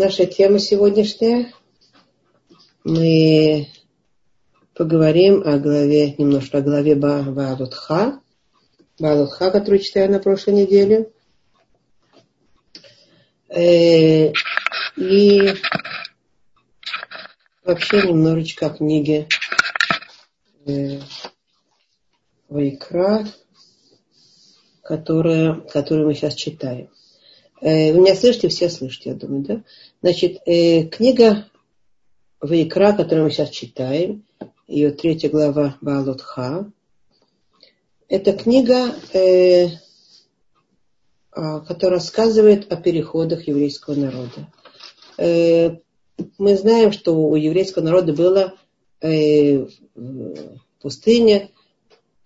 Наша тема сегодняшняя. Мы поговорим о главе, немножко о главе Баалутха. Баалутха, которую читаю на прошлой неделе. Э, и вообще немножечко о книге э, Вайкра, которую мы сейчас читаем. Э, вы меня слышите? Все слышите, я думаю, да? Значит, э, книга Вайкра, которую мы сейчас читаем, ее третья глава Баалутха, это книга, э, а, которая рассказывает о переходах еврейского народа. Э, мы знаем, что у еврейского народа было э, в пустыне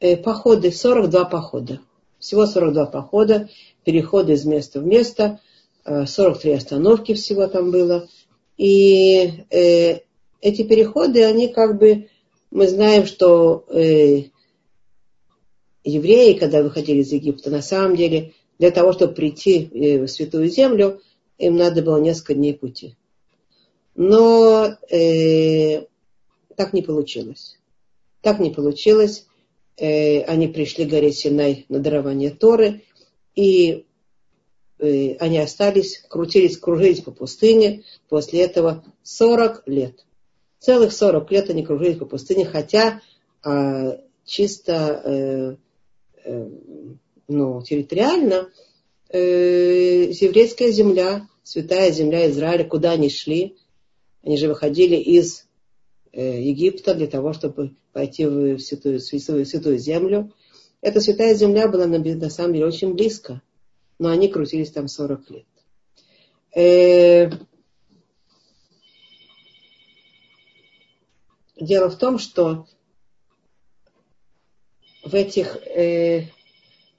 э, походы, 42 похода. Всего 42 похода, переходы из места в место, 43 остановки всего там было. И эти переходы, они как бы, мы знаем, что евреи, когда выходили из Египта, на самом деле, для того, чтобы прийти в Святую Землю, им надо было несколько дней пути. Но э, так не получилось. Так не получилось. Э, они пришли к горе Синай на дарование Торы, и э, они остались, крутились, кружились по пустыне. После этого 40 лет. Целых 40 лет они кружились по пустыне, хотя э, чисто э, э, ну, территориально э, еврейская земля, святая земля Израиля, куда они шли, они же выходили из Египта для того, чтобы пойти в святую, святую, святую землю. Эта святая земля была на, на самом деле очень близко, но они крутились там 40 лет. Э, дело в том, что в этих... Э,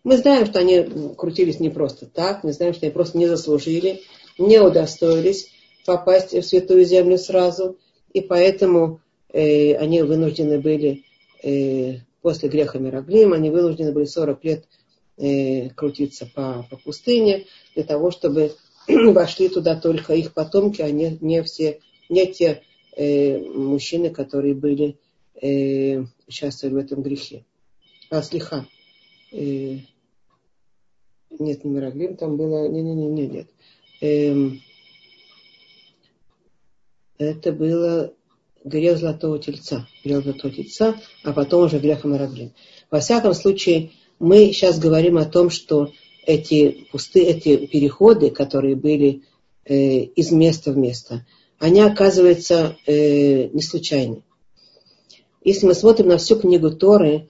мы знаем, что они крутились не просто так, мы знаем, что они просто не заслужили, не удостоились попасть в святую землю сразу, и поэтому э, они вынуждены были э, после греха Мираглим, они вынуждены были 40 лет э, крутиться по, по пустыне для того, чтобы вошли туда только их потомки, а не, не все, не те э, мужчины, которые были э, участвовали в этом грехе. А слиха. Э, нет, не Мираглим, там было... Не-не-не, нет. Эм, это было грех золотого тельца. Грех золотого тельца, а потом уже грех Амараглин. Во всяком случае, мы сейчас говорим о том, что эти пусты, эти переходы, которые были э, из места в место, они оказываются э, не случайны. Если мы смотрим на всю книгу Торы,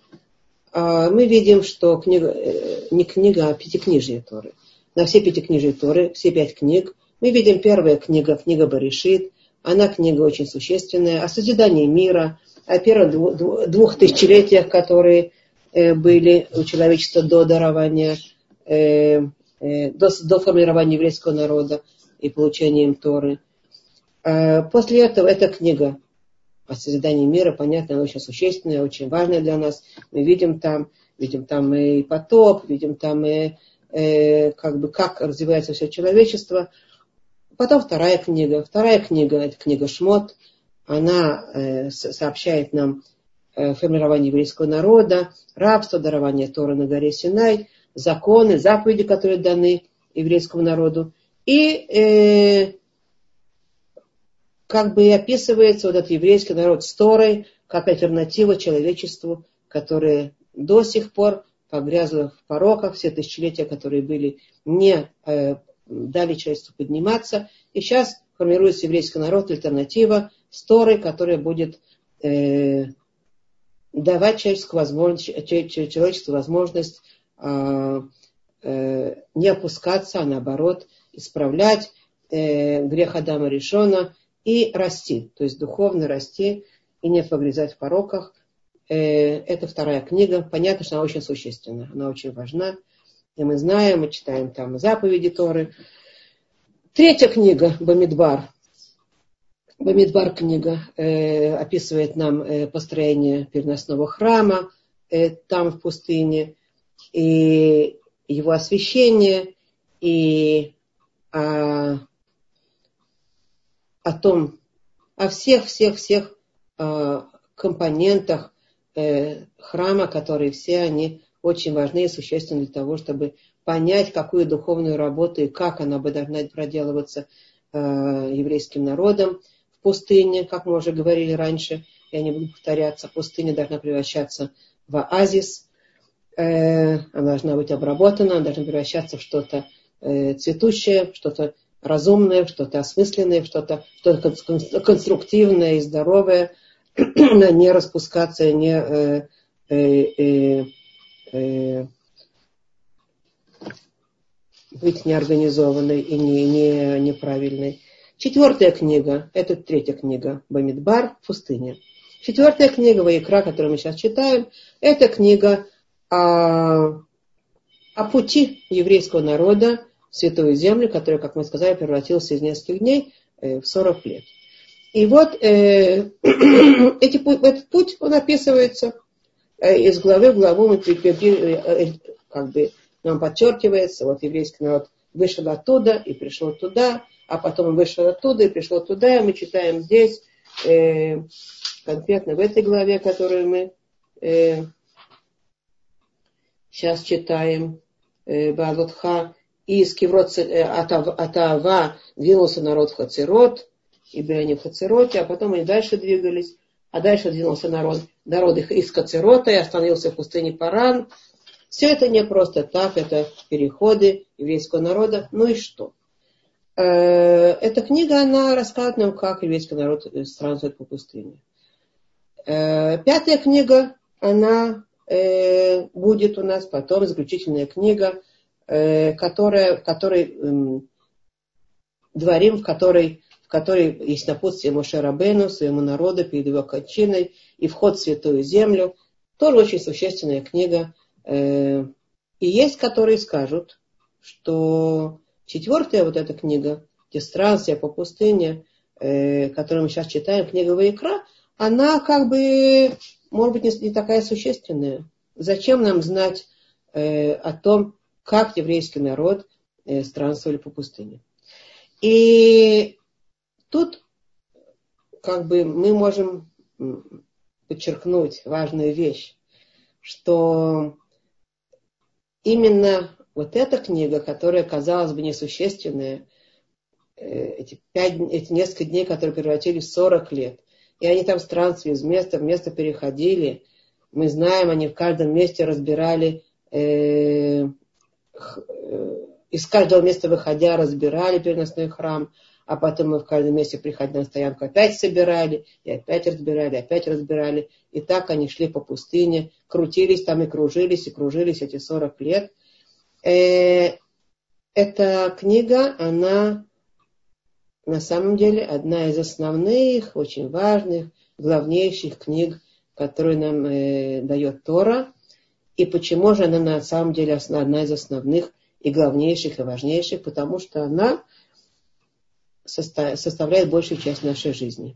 э, мы видим, что книга, э, не книга, а пятикнижие Торы. На все пятикнижие Торы, все пять книг, мы видим первая книга, книга Баришит, она книга очень существенная. О созидании мира, о первых двух тысячелетиях, которые э, были у человечества до дарования, э, э, до, до формирования еврейского народа и получения им Торы. После этого эта книга о созидании мира, понятно, она очень существенная, очень важная для нас. Мы видим там, видим там и потоп, видим там и как бы как развивается все человечество. Потом вторая книга. Вторая книга, это книга Шмот. Она э, сообщает нам э, формирование еврейского народа, рабство, дарование Тора на горе Синай, законы, заповеди, которые даны еврейскому народу. И э, как бы и описывается вот этот еврейский народ с Торой, как альтернатива человечеству, которое до сих пор погрязло в пороках, все тысячелетия, которые были не э, дали человечеству подниматься. И сейчас формируется еврейский народ, альтернатива с Торой, которая будет э, давать человечеству возможность, человечеству возможность э, э, не опускаться, а наоборот исправлять э, грех Адама Решона и расти, то есть духовно расти и не погрязать в пороках. Э, это вторая книга. Понятно, что она очень существенна, она очень важна. И мы знаем, мы читаем там заповеди Торы. Третья книга Бамидбар. Бамидбар книга э, описывает нам э, построение переносного храма э, там в пустыне и его освящение и а, о том, о всех-всех-всех э, компонентах э, храма, которые все они очень важны и существенны для того, чтобы понять, какую духовную работу и как она бы должна проделываться э, еврейским народом в пустыне, как мы уже говорили раньше, я не буду повторяться, пустыня должна превращаться в оазис, э, она должна быть обработана, она должна превращаться в что-то э, цветущее, что-то разумное, что-то осмысленное, что-то что конструктивное и здоровое, не распускаться, не э, э, э, быть неорганизованной и не, не, неправильной. Четвертая книга, это третья книга, Бамидбар, пустыня. Четвертая книга Ваикра, которую мы сейчас читаем, это книга о, о пути еврейского народа в Святую Землю, которая, как мы сказали, превратилась из нескольких дней э, в 40 лет. И вот э, эти, этот путь, он описывается из главы в главу, мы, э, как бы, нам подчеркивается, вот еврейский народ вышел оттуда и пришел туда, а потом вышел оттуда и пришел туда, и мы читаем здесь, э, конкретно в этой главе, которую мы э, сейчас читаем, э, из Киврот э, Атава двинулся народ в Хацерот, и были они в Хацероте, а потом они дальше двигались, а дальше двинулся народ, народ их из Хацерота и остановился в пустыне Паран. Все это не просто так, это переходы еврейского народа. Ну и что? Э, эта книга, она рассказывает нам, как еврейский народ странствует по пустыне. Э, пятая книга, она э, будет у нас потом, заключительная книга, которая, в которой эм, дворим, в которой которой есть напутствие Моше Рабену, своему народу перед его кончиной, и вход в Святую Землю. Тоже очень существенная книга. Э, и есть, которые скажут, что четвертая вот эта книга, где по пустыне, э, которую мы сейчас читаем, книга Ваикра, она как бы, может быть, не такая существенная. Зачем нам знать э, о том, как еврейский народ странствовали по пустыне? И Тут как бы мы можем подчеркнуть важную вещь, что именно вот эта книга, которая, казалось бы, несущественная, э, эти, пять, эти несколько дней, которые превратились в 40 лет, и они там странствовали, из места в место переходили, мы знаем, они в каждом месте разбирали, э, э, из каждого места выходя разбирали переносной храм, а потом мы в каждом месте, приходя на стоянку, опять собирали, и опять разбирали, опять разбирали. И так они шли по пустыне, крутились там и кружились, и кружились эти 40 лет. Э, эта книга, она на самом деле одна из основных, очень важных, главнейших книг, которые нам э, дает Тора. И почему же она на самом деле одна из основных и главнейших и важнейших? Потому что она составляет большую часть нашей жизни.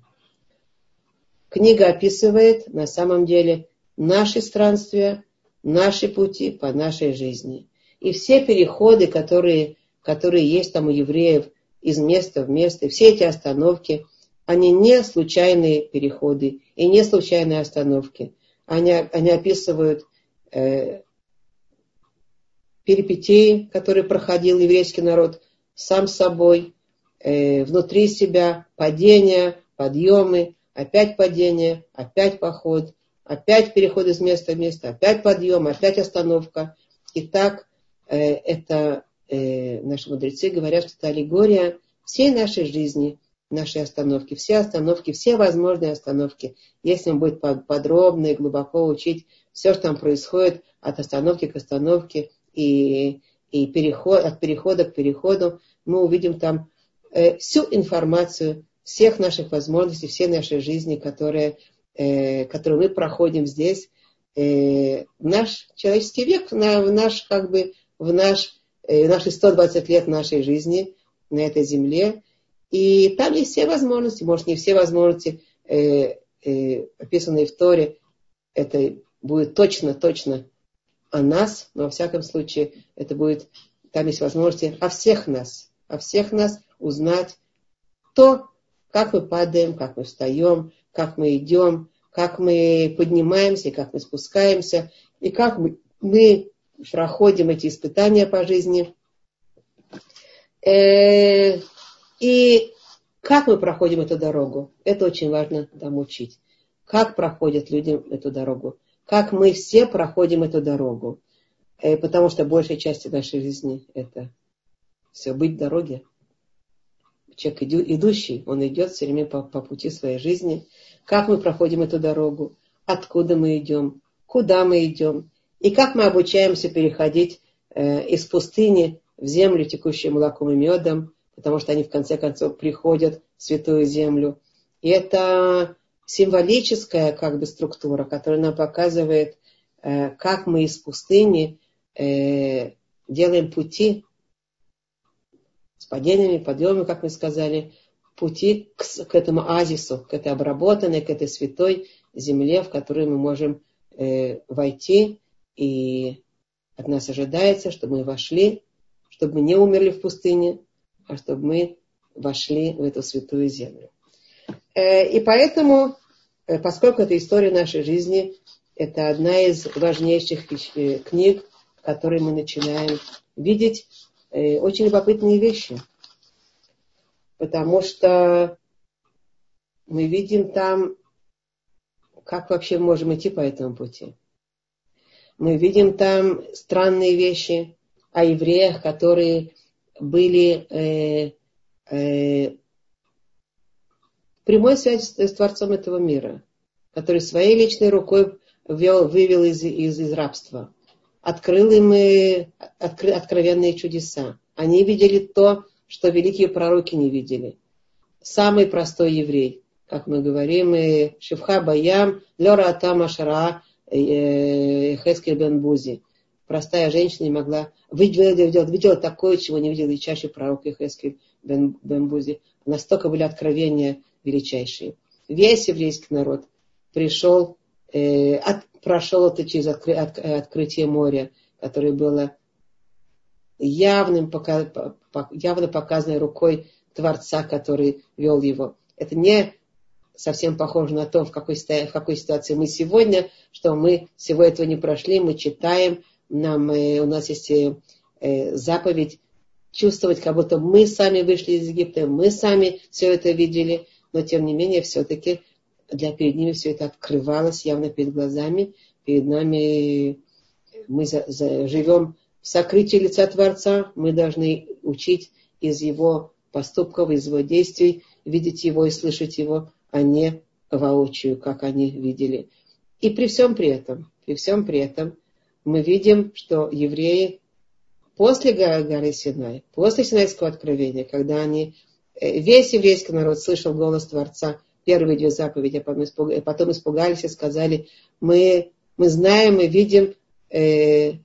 Книга описывает на самом деле наши странствия, наши пути по нашей жизни. И все переходы, которые, которые есть там у евреев из места в место, все эти остановки, они не случайные переходы и не случайные остановки. Они, они описывают э, перипетии, которые проходил еврейский народ сам собой, э, внутри себя падения, подъемы, опять падение, опять поход, опять переход из места в место, опять подъем, опять остановка. И так э, это э, наши мудрецы говорят, что это аллегория всей нашей жизни, нашей остановки, все остановки, все возможные остановки. Если он будет подробно и глубоко учить все, что там происходит от остановки к остановке и, и переход, от перехода к переходу, мы увидим там Э, всю информацию всех наших возможностей, всей нашей жизни, которые, э, которую мы проходим здесь, э, наш человеческий век, на, в наш, как бы, в наш, э, наши 120 лет нашей жизни на этой земле. И там есть все возможности, может, не все возможности, э, э, описанные в Торе, это будет точно, точно о нас, но во всяком случае это будет, там есть возможности о всех нас, о всех нас, узнать то, Как мы падаем, как мы встаем, как мы идем, как мы поднимаемся, как мы спускаемся, и как мы, мы проходим эти испытания по жизни. Э, и как мы проходим эту дорогу, это очень важно там учить. Как проходят люди эту дорогу, как мы все проходим эту дорогу. Э, потому что большая часть нашей жизни это все быть в дороге. Человек идущий, он идет все время по, по пути своей жизни. Как мы проходим эту дорогу, откуда мы идем, куда мы идем, и как мы обучаемся переходить э, из пустыни в землю, текущую молоком и медом, потому что они в конце концов приходят в святую землю. И это символическая как бы структура, которая нам показывает, э, как мы из пустыни э, делаем пути с падениями, подъемами, как мы сказали, пути к, к этому азису, к этой обработанной, к этой святой земле, в которую мы можем э, войти. И от нас ожидается, чтобы мы вошли, чтобы мы не умерли в пустыне, а чтобы мы вошли в эту святую землю. Э, и поэтому, э, поскольку это история нашей жизни, это одна из важнейших э, книг, в которой мы начинаем видеть очень любопытные вещи. Потому что мы видим там, как вообще можем идти по этому пути. Мы видим там странные вещи о евреях, которые были э, э, прямой связи с, с Творцом этого мира, который своей личной рукой ввел, вывел из, из, из рабства, открыл им откры, откровенные чудеса. Они видели то, что великие пророки не видели. Самый простой еврей, как мы говорим, э, Шевха Баям, Лера Атама Шара, э, Хескель Бен Бузи. Простая женщина не могла видела, видела, видела такое, чего не видел и чаще пророк Хескель Бен, Бен Бузи. Настолько были откровения величайшие. Весь еврейский народ пришел, э, от, прошел это через откры, от, открытие моря, которое было явным, явно показанной рукой Творца, который вел его. Это не совсем похоже на то, в какой, в какой ситуации мы сегодня, что мы всего этого не прошли, мы читаем, нам, э, у нас есть э, заповедь чувствовать, как будто мы сами вышли из Египта, мы сами все это видели, но тем не менее все-таки для перед ними все это открывалось явно перед глазами, перед нами мы за, за, живем в сокрытии лица Творца, мы должны учить из его поступков, из его действий, видеть его и слышать его, а не воочию, как они видели. И при всем при этом, при всем при этом, мы видим, что евреи после горы Синай, после Синайского откровения, когда они, э, весь еврейский народ слышал голос Творца, первые две заповеди, а потом испугались и сказали, мы, мы знаем, мы видим, э,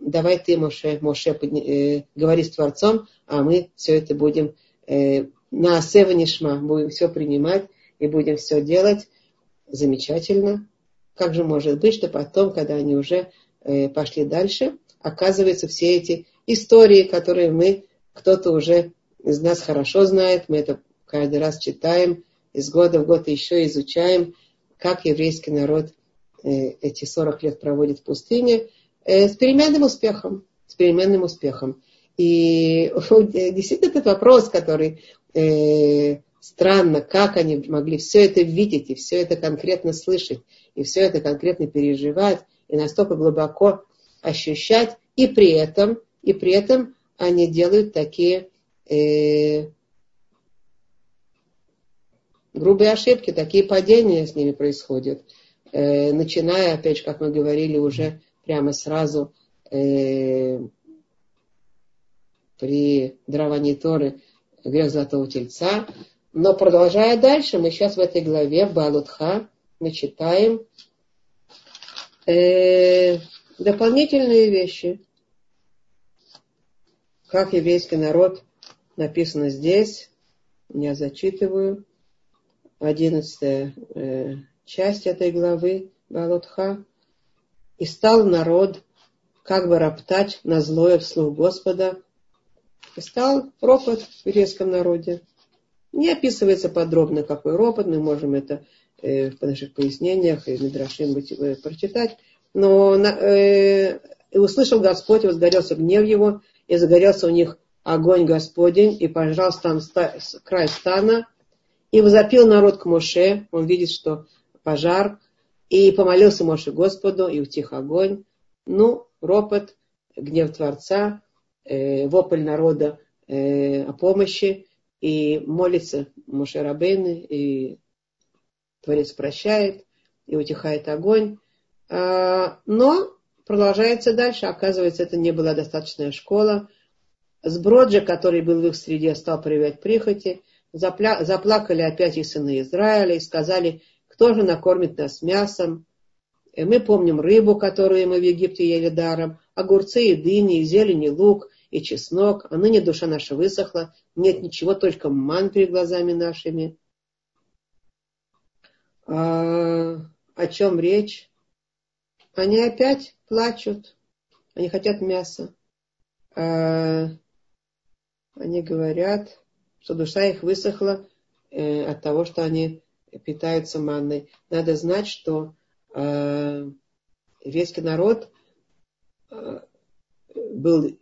давай ты, Моше, Моше э, говори с Творцом, а мы все это будем э, на Асева будем все принимать и будем все делать. Замечательно. Как же может быть, что потом, когда они уже э, пошли дальше, оказывается, все эти истории, которые мы, кто-то уже из нас хорошо знает, мы это каждый раз читаем, из года в год еще изучаем, как еврейский народ э, эти 40 лет проводит в пустыне, э, с переменным успехом. С переменным успехом. И действительно этот вопрос, который э, странно, как они могли все это видеть и все это конкретно слышать, и все это конкретно переживать, и настолько глубоко ощущать, и при этом и при этом они делают такие э, грубые ошибки, такие падения с ними происходят. Э, начиная, опять же, как мы говорили, уже прямо сразу э, при даровании Торы грех золотого тельца. Но продолжая дальше, мы сейчас в этой главе, в Балутха, мы читаем э, дополнительные вещи как еврейский народ написано здесь, я зачитываю, одиннадцатая э, часть этой главы Балутха. И стал народ как бы роптать на злое вслух Господа. И стал ропот в еврейском народе. Не описывается подробно, какой ропот, мы можем это э, в наших пояснениях и Мидрашим э, прочитать. Но э, услышал Господь, возгорелся гнев его, и загорелся у них огонь Господень, и пожрал стан, край стана, и возопил народ к Моше, он видит, что пожар, и помолился Моше Господу, и утих огонь. Ну, ропот, гнев Творца, э, вопль народа э, о помощи, и молится Моше Рабейны, и Творец прощает, и утихает огонь. А, но продолжается дальше. Оказывается, это не была достаточная школа. Сброджа, который был в их среде, стал проявлять прихоти. Запля... Заплакали опять и сыны Израиля и сказали, кто же накормит нас мясом. И мы помним рыбу, которую мы в Египте ели даром, огурцы и дыни, и зелень, и лук, и чеснок. А ныне душа наша высохла, нет ничего, только ман перед глазами нашими. А, о чем речь? Они опять плачут. Они хотят мяса. А, они говорят, что душа их высохла э, от того, что они питаются манной. Надо знать, что э, еврейский народ э, был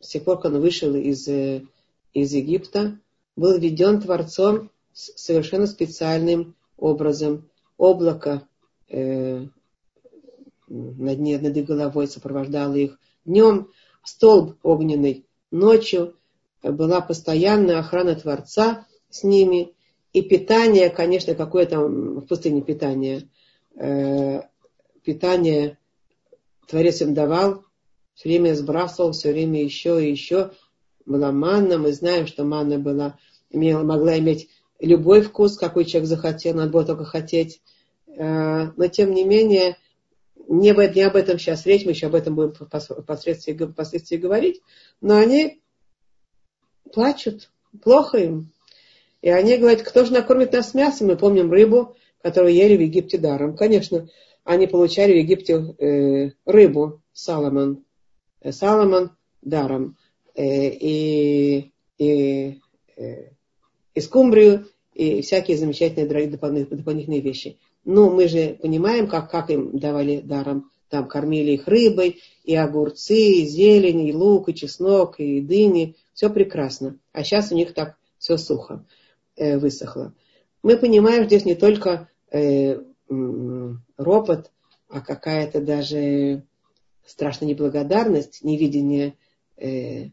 с тех пор, как он вышел из, э, из Египта, был введен Творцом совершенно специальным образом. Облако э, над, над их головой сопровождало их днем, столб огненный ночью, была постоянная охрана Творца с ними, и питание, конечно, какое там в пустыне питание, э, питание Творец им давал, все время сбрасывал, все время еще и еще. Была манна, мы знаем, что манна была, имела, могла иметь любой вкус, какой человек захотел, надо было только хотеть. Э, но тем не менее, не, не об этом сейчас речь, мы еще об этом будем впоследствии, впоследствии говорить, но они плачут, плохо им. И они говорят, кто же накормит нас мясом? Мы помним рыбу, которую ели в Египте даром. Конечно, они получали в Египте э, рыбу, Саломон. Э, Саломон даром. Э, и, и, э, и скумбрию, и всякие замечательные дополнительные, дополнительные вещи. Но мы же понимаем, как, как им давали даром. Там кормили их рыбой, и огурцы, и зелень, и лук, и чеснок, и дыни. Все прекрасно. А сейчас у них так все сухо э, высохло. Мы понимаем здесь не только э, ропот, а какая-то даже страшная неблагодарность, невидение, э,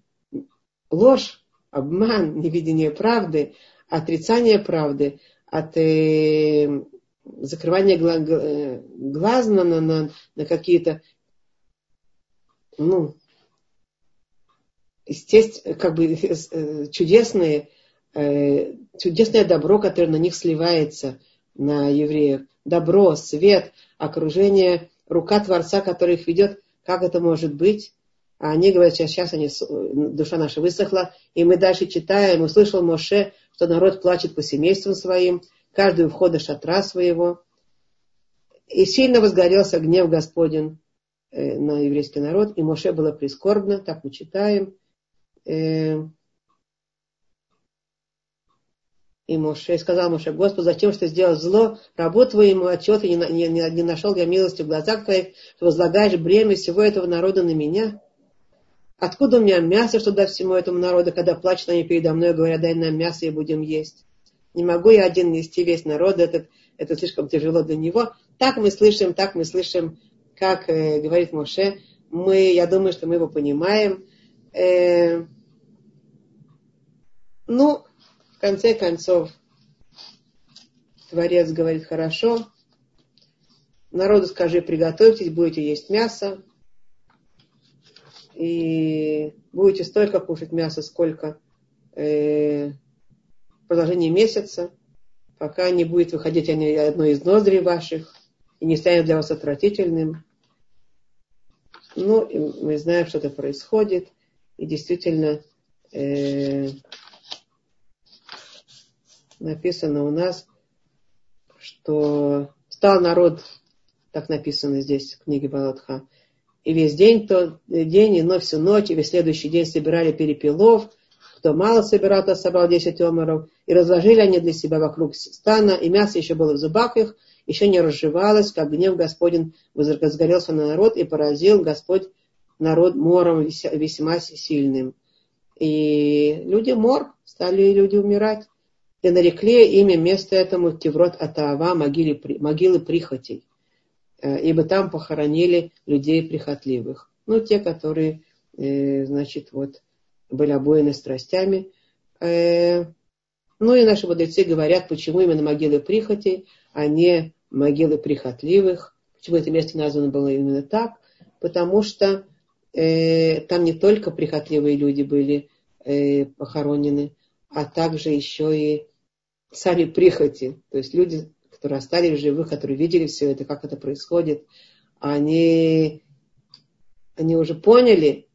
ложь, обман, невидение правды, отрицание правды, от э, закрывания э, глаз на, на, на какие-то ну, естественно, как бы э, чудесные, э, чудесное добро, которое на них сливается, на евреев. Добро, свет, окружение, рука Творца, который их ведет. Как это может быть? А они говорят, сейчас, сейчас они, душа наша высохла. И мы дальше читаем, услышал Моше, что народ плачет по семействам своим, каждый входа шатра своего. И сильно возгорелся гнев Господень э, на еврейский народ, и Моше было прискорбно, так мы читаем. Э, и Моше сказал Моше, Господи, зачем что сделал зло, рабу твоему, отчет не, не, не, не нашел я милости в глазах твоих, что возлагаешь бремя всего этого народа на меня? Откуда у меня мясо, что дать всему этому народу, когда плачут они передо мной, говорят, дай нам мясо и будем есть? Не могу я один нести весь народ, это, это слишком тяжело для него. Так мы слышим, так мы слышим, как э, говорит Моше. Мы, я думаю, что мы его понимаем. Э, ну, в конце концов, Творец говорит, хорошо, народу скажи, приготовьтесь, будете есть мясо, и будете столько кушать мяса, сколько э, в продолжении месяца, пока не будет выходить они одной из ноздрей ваших и не станет для вас отвратительным. Ну, и мы знаем, что это происходит, и действительно э, написано у нас, что стал народ, так написано здесь в книге Балатха, и весь день, то, день, и но всю ночь, и весь следующий день собирали перепелов, кто мало собирал, то собрал 10 омеров, и разложили они для себя вокруг стана, и мясо еще было в зубах их, еще не разжевалось, как гнев Господень возгорелся на народ, и поразил Господь народ мором весьма сильным. И люди мор, стали люди умирать. И нарекли имя место этому Теврот Атаава, могилы, могилы прихотей. Э, ибо там похоронили людей прихотливых. Ну, те, которые, э, значит, вот, были обоены страстями. Э, ну и наши мудрецы говорят, почему именно могилы прихотей, а не могилы прихотливых. Почему это место названо было именно так? Потому что э, там не только прихотливые люди были э, похоронены, а также еще и сами прихоти. То есть люди, которые остались живых, которые видели все это, как это происходит, они, они уже поняли,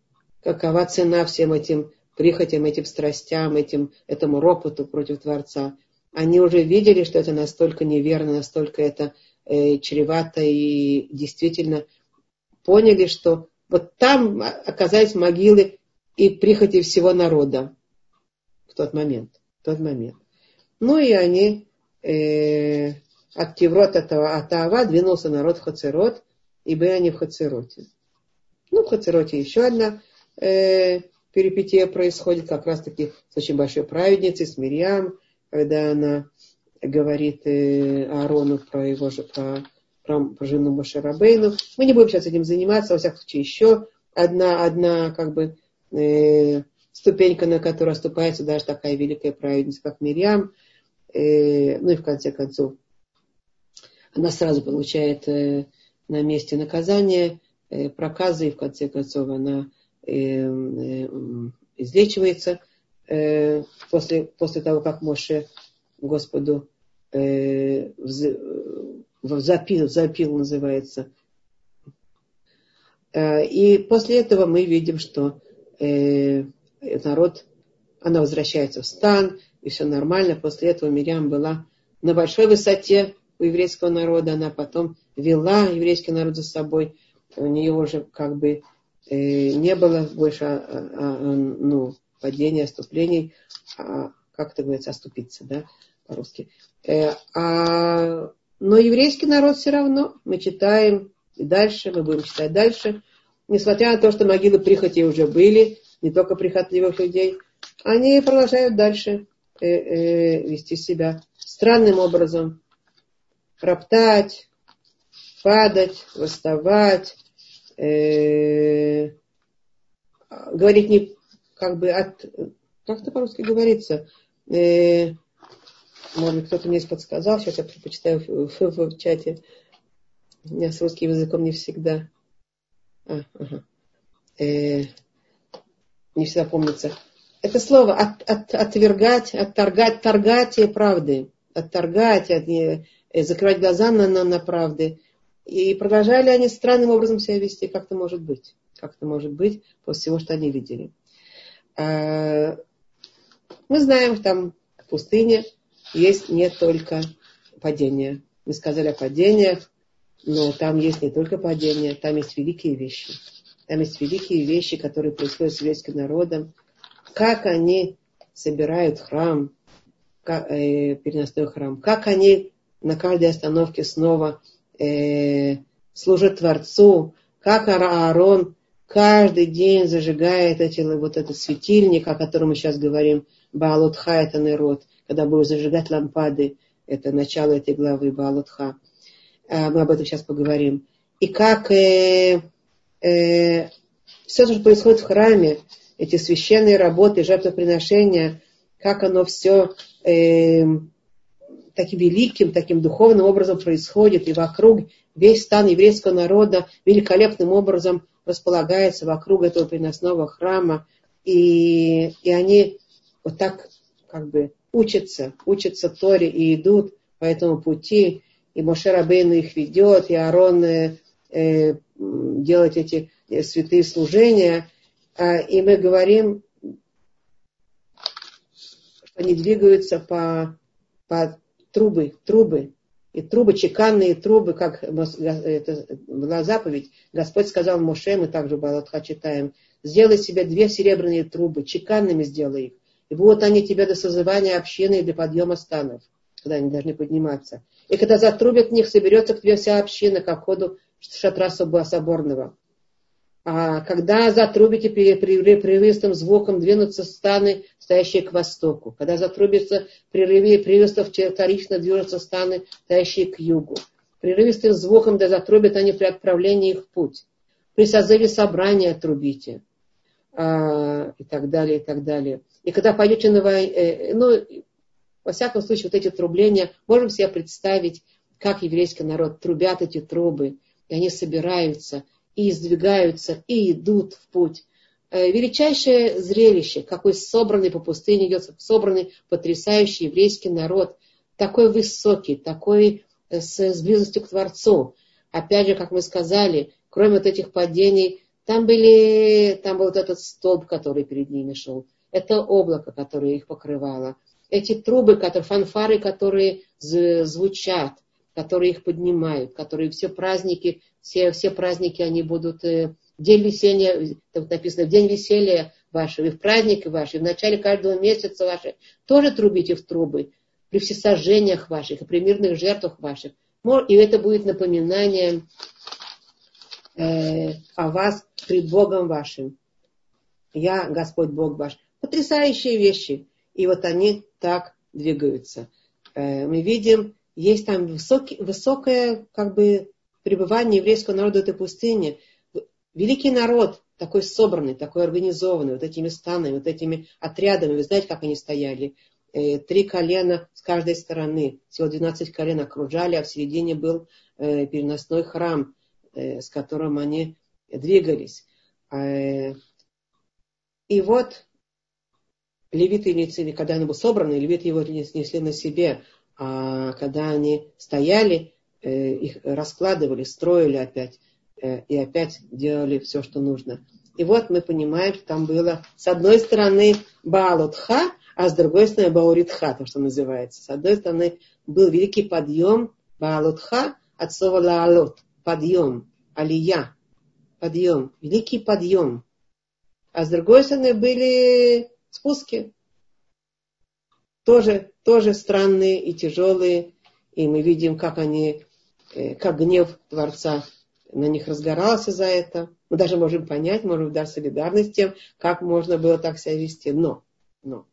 какова цена всем этим прихотям, этим страстям, этим, этому ропоту против Творца. Они уже видели, что это настолько неверно, настолько это э, чревато и действительно поняли, что вот там оказались могилы и прихоти всего народа в тот момент. В тот момент. Ну и они э, от Теврот этого Атава двинулся народ в Хацерот, и были они в Хацероте. Ну, в Хацероте еще одна э, перипетия происходит, как раз таки с очень большой праведницей, с Мирьям, когда она говорит э, Аарону про его же, про, про, про жену Мошерабейну. Мы не будем сейчас этим заниматься, во всяком случае, еще одна, одна как бы э, ступенька, на которую оступается даже такая великая праведница, как Мирьям. Э, ну и в конце концов, она сразу получает э, на месте наказания, э, проказы, и в конце концов она излечивается э, после, после того, как Моше Господу э, запил, запил называется. Э, и после этого мы видим, что э, народ, она возвращается в стан, и все нормально. После этого Мирям была на большой высоте у еврейского народа, она потом вела еврейский народ за собой. У нее уже как бы э, не было больше а, а, а, ну, падения, оступлений, а, как это говорится, оступиться, да, по-русски. Э, но еврейский народ все равно, мы читаем и дальше, мы будем читать дальше, несмотря на то, что могилы прихоти уже были, не только прихотливых людей, они продолжают дальше э, э, вести себя странным образом, роптать, падать, восставать, э, говорить не как бы от, как это по-русски говорится, э, может кто-то мне подсказал, сейчас я почитаю в, в, в, в чате. У меня с русским языком не всегда. А, ага. э, не всегда помнится. Это слово от, от, отвергать, отторгать, торгать правды. Отторгать, от, э, закрывать глаза на, на, на правды. И продолжали они странным образом себя вести. Как это может быть? Как это может быть после всего, что они видели? А, мы знаем, там в пустыне есть не только падение. Мы сказали о падениях, но там есть не только падение, там есть великие вещи. Там есть великие вещи, которые происходят с еврейским народом. Как они собирают храм, э, переносной храм, как они на каждой остановке снова э, служат Творцу, как Аарон каждый день зажигает эти, вот этот светильник, о котором мы сейчас говорим, Баалутха это народ, когда будем зажигать лампады, это начало этой главы Баалутха. Э, мы об этом сейчас поговорим. И как э, э, все, что происходит в храме, эти священные работы, жертвоприношения, как оно все э, таким великим, таким духовным образом происходит, и вокруг весь стан еврейского народа великолепным образом располагается вокруг этого приносного храма, и, и они вот так как бы учатся, учатся Торе и идут по этому пути, и Моше Рабейну их ведет, и Аарон э, э, делать эти э, святые служения, э, и мы говорим, что они двигаются по, по трубы, трубы, и трубы, чеканные трубы, как это была заповедь, Господь сказал Моше, мы также Балатха читаем, сделай себе две серебряные трубы, чеканными сделай их, И будут они тебе до созывания общины и до подъема станов, когда они должны подниматься. И когда затрубят в них, соберется к тебе вся община, как ходу шатра соборного. А когда затрубите прерывистым звуком, двинутся станы, стоящие к востоку. Когда затрубится прерыве прерывистов, вторично движутся станы, стоящие к югу. Прерывистым звуком да затрубят они при отправлении их в путь. При созыве собрания трубите. А, и так далее, и так далее. И когда пойдете на войну, э, ну, во всяком случае, вот эти трубления, можем себе представить, как еврейский народ трубят эти трубы, и они собираются, и издвигаются, и идут в путь. Э, величайшее зрелище, какой собранный по пустыне идет, собранный потрясающий еврейский народ, такой высокий, такой э, с, с близостью к Творцу. Опять же, как мы сказали, кроме вот этих падений, там, были, там был вот этот столб, который перед ними шел. Это облако, которое их покрывало. Эти трубы, которые, фанфары, которые звучат, которые их поднимают, которые все праздники, все, все праздники они будут, э, день веселья, тут написано, в день веселья вашего, и в праздники ваши, в начале каждого месяца ваши, тоже трубите в трубы, при всесожжениях ваших, и при мирных жертвах ваших. И это будет напоминанием э, о вас пред Богом вашим. Я Господь Бог ваш. Потрясающие вещи. И вот они так двигаются. Э, мы видим есть там высокий, высокое как бы, пребывание еврейского народа в этой пустыне. Великий народ, такой собранный, такой организованный, вот этими станами, вот этими отрядами. Вы знаете, как они стояли? Э, три колена с каждой стороны. Всего 12 колен окружали, а в середине был э, переносной храм, э, с которым они двигались. И вот левиты несли, когда они были собраны, левиты его несли на себе, а когда они стояли, их раскладывали, строили опять, э, и опять делали все, что нужно. И вот мы понимаем, что там было с одной стороны Баалутха, а с другой стороны Бауритха, то, что называется. С одной стороны был великий подъем Баалутха от слова Лаалот, подъем, алия, подъем, великий подъем. А с другой стороны были спуски, тоже, тоже странные и тяжелые. И мы видим, как они, э, как гнев Творца на них разгорался за это. Мы даже можем понять, можем дать солидарность тем, как можно было так себя вести. Но, но.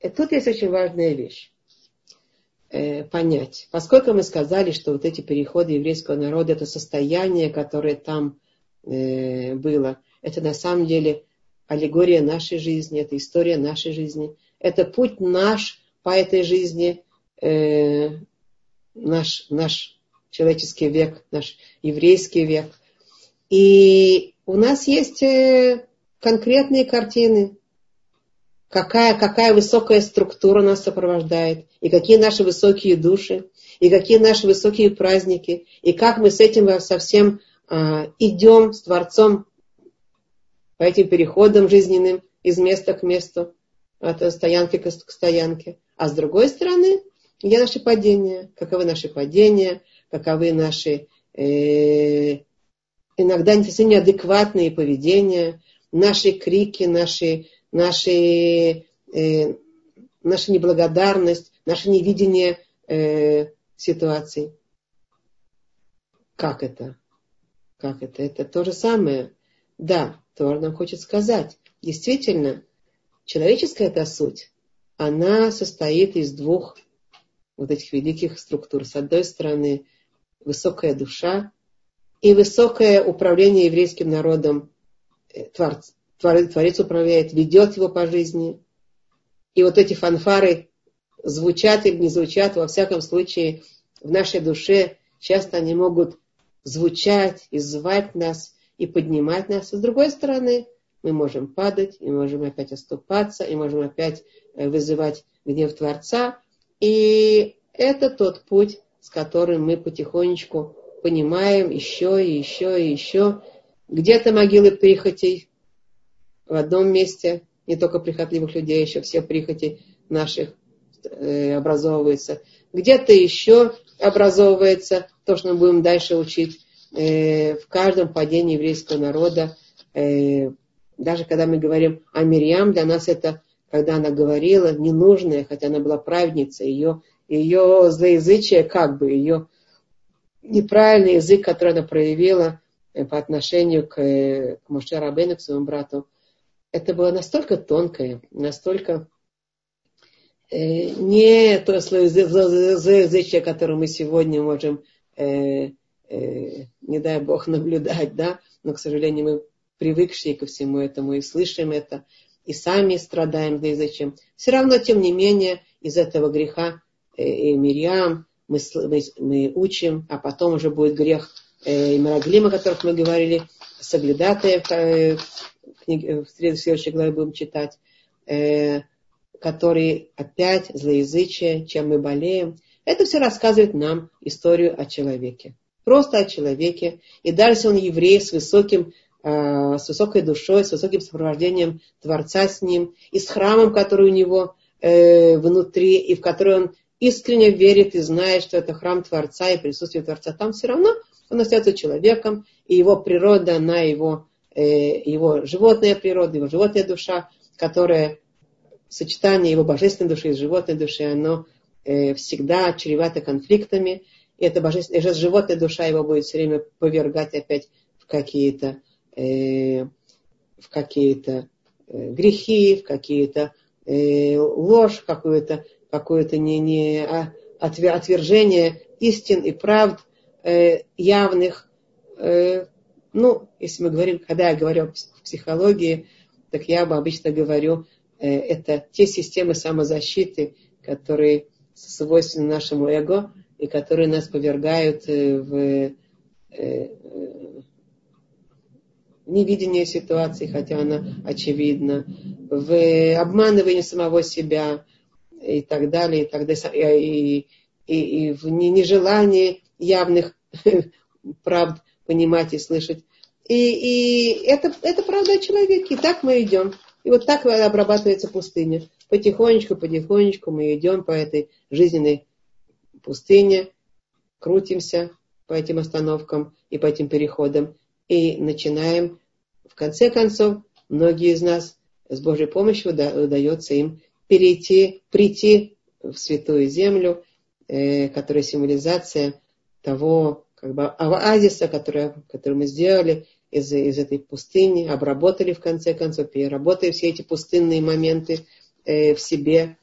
И тут есть очень важная вещь э, понять. Поскольку мы сказали, что вот эти переходы еврейского народа, это состояние, которое там э, было, это на самом деле аллегория нашей жизни, это история нашей жизни – это путь наш по этой жизни, э, наш, наш человеческий век, наш еврейский век. И у нас есть э, конкретные картины, какая, какая высокая структура нас сопровождает, и какие наши высокие души, и какие наши высокие праздники, и как мы с этим совсем а, идем с Творцом по этим переходам жизненным из места к месту от стоянки к стоянке. А с другой стороны, где наши падения, каковы наши падения, каковы наши э, иногда неадекватные поведения, наши крики, наши, наши, э, наша неблагодарность, наше невидение э, ситуации. Как это? Как это? Это то же самое. Да, Тор нам хочет сказать. Действительно, Человеческая эта суть, она состоит из двух вот этих великих структур. С одной стороны, высокая душа и высокое управление еврейским народом. Э, творец, творец управляет, ведет его по жизни. И вот эти фанфары звучат или не звучат, во всяком случае, в нашей душе часто они могут звучать и звать нас, и поднимать нас. с другой стороны, мы можем падать, и можем опять оступаться, и можем опять э, вызывать гнев Творца. И это тот путь, с которым мы потихонечку понимаем еще и еще и еще. Где-то могилы прихотей в одном месте, не только прихотливых людей, еще все прихоти наших э, образовываются. Где-то еще образовывается то, что мы будем дальше учить э, в каждом падении еврейского народа, даже когда мы говорим о Мирьям, для нас это когда она говорила ненужное, хотя она была праведницей, ее, ее злоязычие, как бы, ее неправильный язык, который она проявила э, по отношению к, э, к Моше к своему брату, это было настолько тонкое, настолько э, не то злоязычие, которое мы сегодня можем, э, э, не дай Бог, наблюдать, да, но, к сожалению, мы привыкшие ко всему этому и слышим это, и сами страдаем злоязычием. Все равно, тем не менее, из этого греха и Мирьям мы, мы, мы учим, а потом уже будет грех э, Мираглима, о которых мы говорили, соглядатая э, книге, в следующей главе будем читать, э, который опять злоязычие, чем мы болеем. Это все рассказывает нам историю о человеке. Просто о человеке. И если он еврей с высоким э, с высокой душой, с высоким сопровождением Творца с ним, и с храмом, который у него э, внутри, и в который он искренне верит и знает, что это храм Творца и присутствие Творца, там все равно он остается человеком, и его природа, она его Э, его животная природа, его животная душа, которая сочетание его божественной души и животной души, оно э, всегда чревато конфликтами. И эта божественная, и животная душа его будет все время повергать опять в какие-то э, в какие-то э, грехи, в какие-то э, ложь, какую-то какое-то не, не а, отвержение истин и правд э, явных, э, ну, если мы говорим, когда я говорю о психологии, так я бы обычно говорю, э, это те системы самозащиты, которые свойственны нашему эго и которые нас повергают э, в э, невидение ситуации, хотя она очевидна, в обманывании самого себя и так далее, и так далее, и, и, и в нежелании явных правд понимать и слышать. И, и это, это правда о человеке. И так мы идем. И вот так обрабатывается пустыня. Потихонечку, потихонечку мы идем по этой жизненной пустыне, крутимся по этим остановкам и по этим переходам. И начинаем, в конце концов, многие из нас с Божьей помощью удается им перейти, прийти в святую землю, э, которая символизация того, как бы оазиса, который, который мы сделали из, из этой пустыни, обработали в конце концов, переработали все эти пустынные моменты э, в себе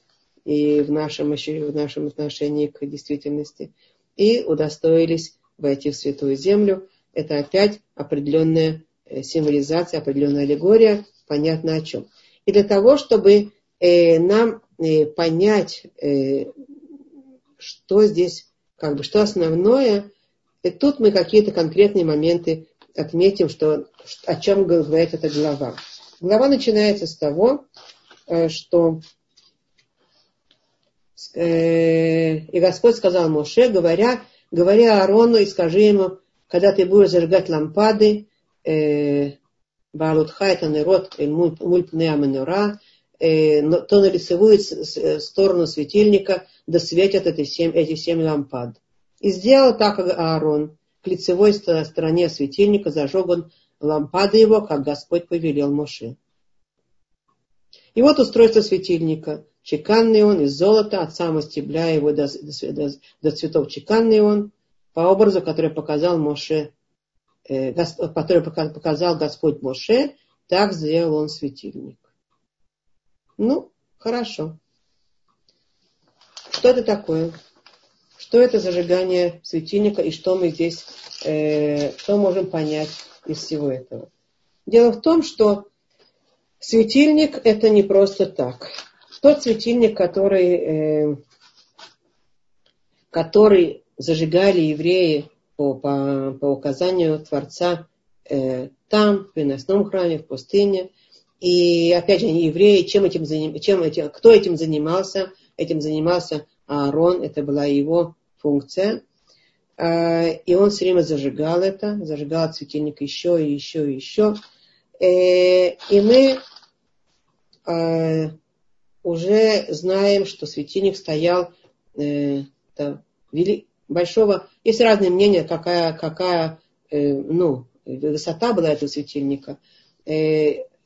и в нашем, в нашем отношении к действительности. И удостоились войти в святую землю. Это опять определенная э, символизация, определенная аллегория, понятно о чем. И для того, чтобы э, нам э, понять, э, что здесь, как бы, что основное, и тут мы какие-то конкретные моменты отметим, что, о чем говорит эта глава. Глава начинается с того, что э, и Господь сказал Моше, говоря, говоря Аарону и скажи ему, когда ты будешь зажигать лампады, э, это народ мульпнеа менура, то на лицевую сторону светильника да светят эти семь, эти семь лампад. И сделал так Аарон. К лицевой стороне светильника зажег он лампады его, как Господь повелел Моше. И вот устройство светильника. Чеканный он из золота, от самого стебля его до, до, до цветов чеканный он, по образу, который показал Моше, э, который показал Господь Моше, так сделал он светильник. Ну, хорошо. Что это такое? что это зажигание светильника и что мы здесь, э, что можем понять из всего этого. Дело в том, что светильник это не просто так. Тот светильник, который, э, который зажигали евреи по, по, по указанию Творца э, там, в переносном храме, в пустыне. И опять же, они евреи, чем этим, чем этим, кто этим занимался? Этим занимался Аарон, это была его функция. А, и он все время зажигал это, зажигал светильник еще и еще и еще. Э, и мы а, уже знаем, что светильник стоял э, большого... Есть разные мнения, какая, какая э, ну, высота была этого светильника.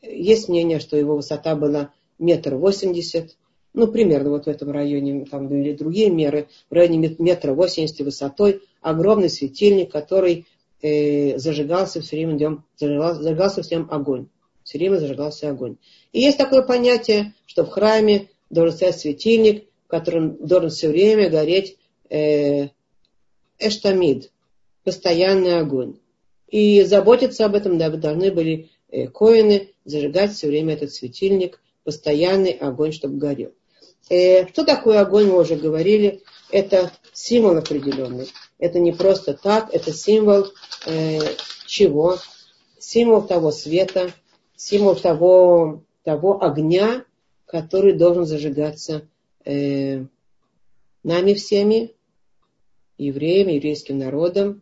Есть мнение, что его высота была метр восемьдесят, ну, примерно вот в этом районе, там были другие меры, в районе метра восемьдесят высотой, огромный светильник, который э, зажигался все время днем, зажигался, зажигался всем огонь. Все время зажигался огонь. И есть такое понятие, что в храме должен стоять светильник, в котором должен все время гореть э, эштамид, постоянный огонь. И заботиться об этом должны были коины, зажигать все время этот светильник, постоянный огонь, чтобы горел. Э, что такое огонь, мы уже говорили, это символ определенный. Это не просто так, это символ э, чего? Символ того света, символ того, того огня, который должен зажигаться э, нами всеми, евреями, еврейским народом.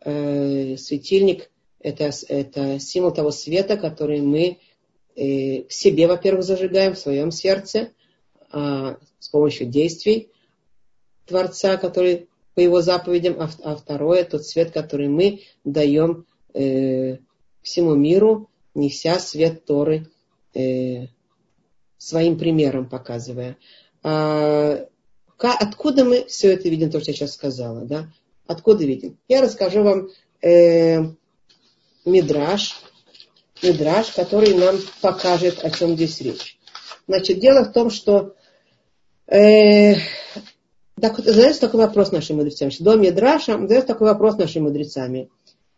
Э, светильник это, это символ того света, который мы э, в себе, во-первых, зажигаем, в своем сердце, э, с помощью действий Творца, который по его заповедям, а, а второе, тот свет, который мы даем э, всему миру, неся свет Торы э, своим примером показывая. А, откуда мы все это видим, то, что я сейчас сказала, да? Откуда видим? Я расскажу вам э, мидраж, мидраж, который нам покажет, о чем здесь речь. Значит, дело в том, что э, так, задается такой вопрос нашим мудрецам. До Мидраша задается такой вопрос нашим мудрецами.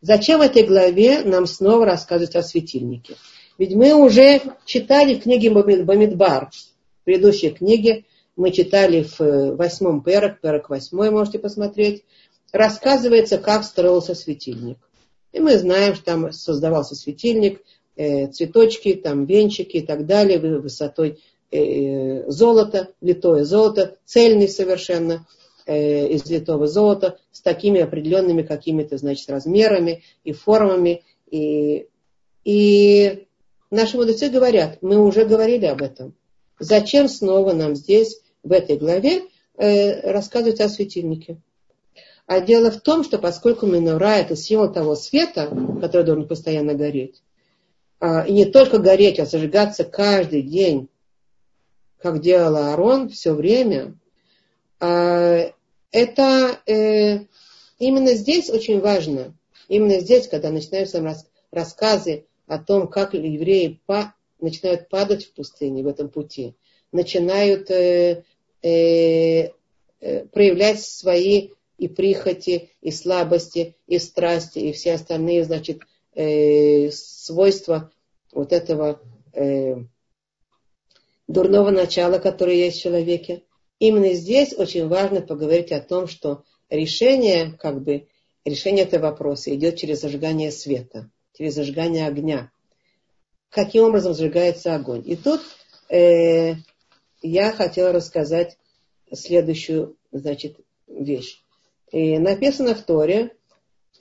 Зачем в этой главе нам снова рассказывать о светильнике? Ведь мы уже читали в книге Бамидбар, в предыдущей книге, мы читали в э, восьмом перок, перок восьмой, можете посмотреть, рассказывается, как строился светильник. И мы знаем, что там создавался светильник, э, цветочки, там венчики и так далее, высотой э, золота, литое золото, цельный совершенно, э, из литого золота, с такими определенными какими-то, значит, размерами и формами. И, и наши мудрецы говорят, мы уже говорили об этом. Зачем снова нам здесь, в этой главе, рассказывать о светильнике? А дело в том, что поскольку минура это символ того света, который должен постоянно гореть, а, и не только гореть, а зажигаться каждый день как делал Аарон все время, а, это э, именно здесь очень важно. Именно здесь, когда начинаются рассказы о том, как евреи начинают падать в пустыне, в этом пути, начинают э, э, проявлять свои и прихоти, и слабости, и страсти, и все остальные, значит, свойства вот этого дурного начала, которое есть в человеке. Именно здесь очень важно поговорить о том, что решение, как бы, решение этого вопроса идет через зажигание света, через зажигание огня. Каким образом зажигается огонь? И тут э, я хотела рассказать следующую, значит, вещь. И написано в Торе,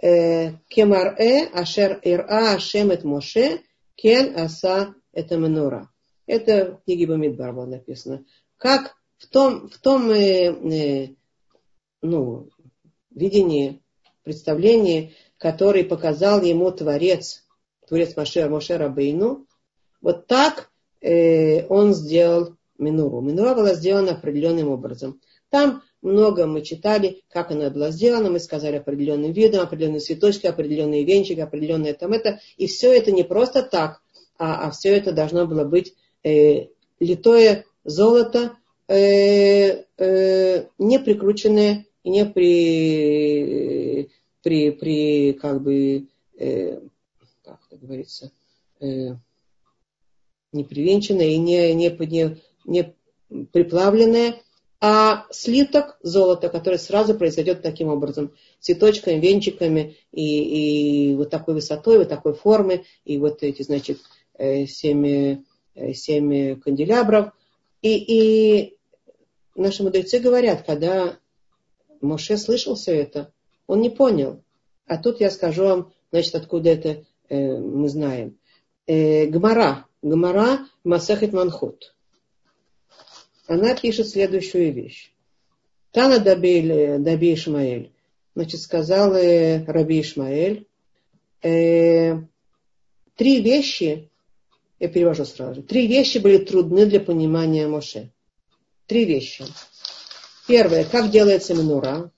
э, Кемар-э ашер ира ашем эт моше кен аса это менура. Это в книге Бамидбар было написано. Как в том, в том э, э, ну, видении, представлении, который показал ему Творец, Творец Машер, Мошера Бейну, вот так э, он сделал Минуру. Минура была сделана определенным образом. Там много мы читали, как она была сделана, мы сказали определенным видом, определенные цветочки, определенные венчики, определенные там это. И все это не просто так, а, а все это должно было быть э, литое золото, э, э, не прикрученное не при, при, при как бы, э, как это говорится, э, не привенчанное и не, не, не, не приплавленное, а слиток золота, который сразу произойдет таким образом, цветочками, венчиками и, и вот такой высотой, вот такой формы, и вот эти, значит, э, семь Э, канделябров. И, и наши мудрецы говорят, когда Моше слышал все это, он не понял. А тут я скажу вам, значит, откуда это э, мы знаем. Э, Гмара. Гмара Масахет Манхут. Она пишет следующую вещь. Тана Даби, Даби Ишмаэль. Значит, сказал э, Раби Ишмаэль. Э, три вещи я перевожу сразу же. Три вещи были трудны для понимания Моше. Три вещи. Первое, как делается минура.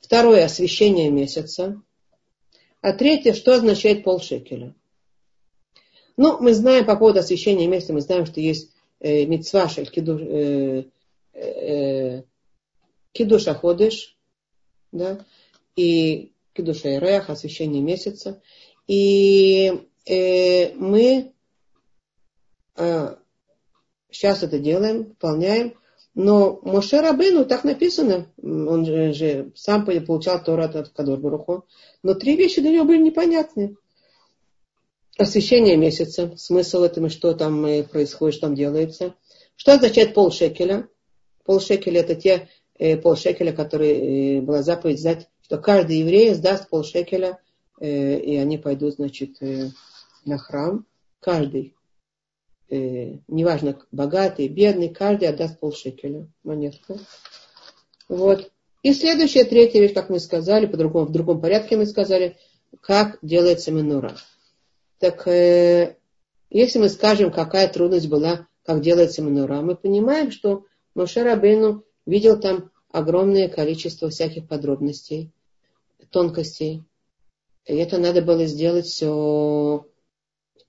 Второе, освещение месяца. А третье, что означает полшекеля. Ну, мы знаем по поводу освещения месяца, мы знаем, что есть кидуш, э, э, кидуша ходыш, да, и кидуша ирех, освещение месяца. И э, мы э, сейчас это делаем, выполняем. Но Моше Рабыну, так написано, он же, же сам получал Торат от Баруху, но три вещи для него были непонятны. Освещение месяца, смысл этого, что там происходит, что там делается. Что означает полшекеля? Полшекеля это те э, полшекеля, которые э, была заповедь сдать, что каждый еврей сдаст полшекеля, э, и они пойдут, значит, э, на храм. Каждый э, неважно, богатый, бедный, каждый отдаст полшекеля монетку. Вот. И следующая, третья вещь, как мы сказали, по другому, в другом порядке мы сказали, как делается минура. Так э, если мы скажем, какая трудность была, как делается минура, мы понимаем, что Моше Рабейну видел там огромное количество всяких подробностей, тонкостей. И это надо было сделать все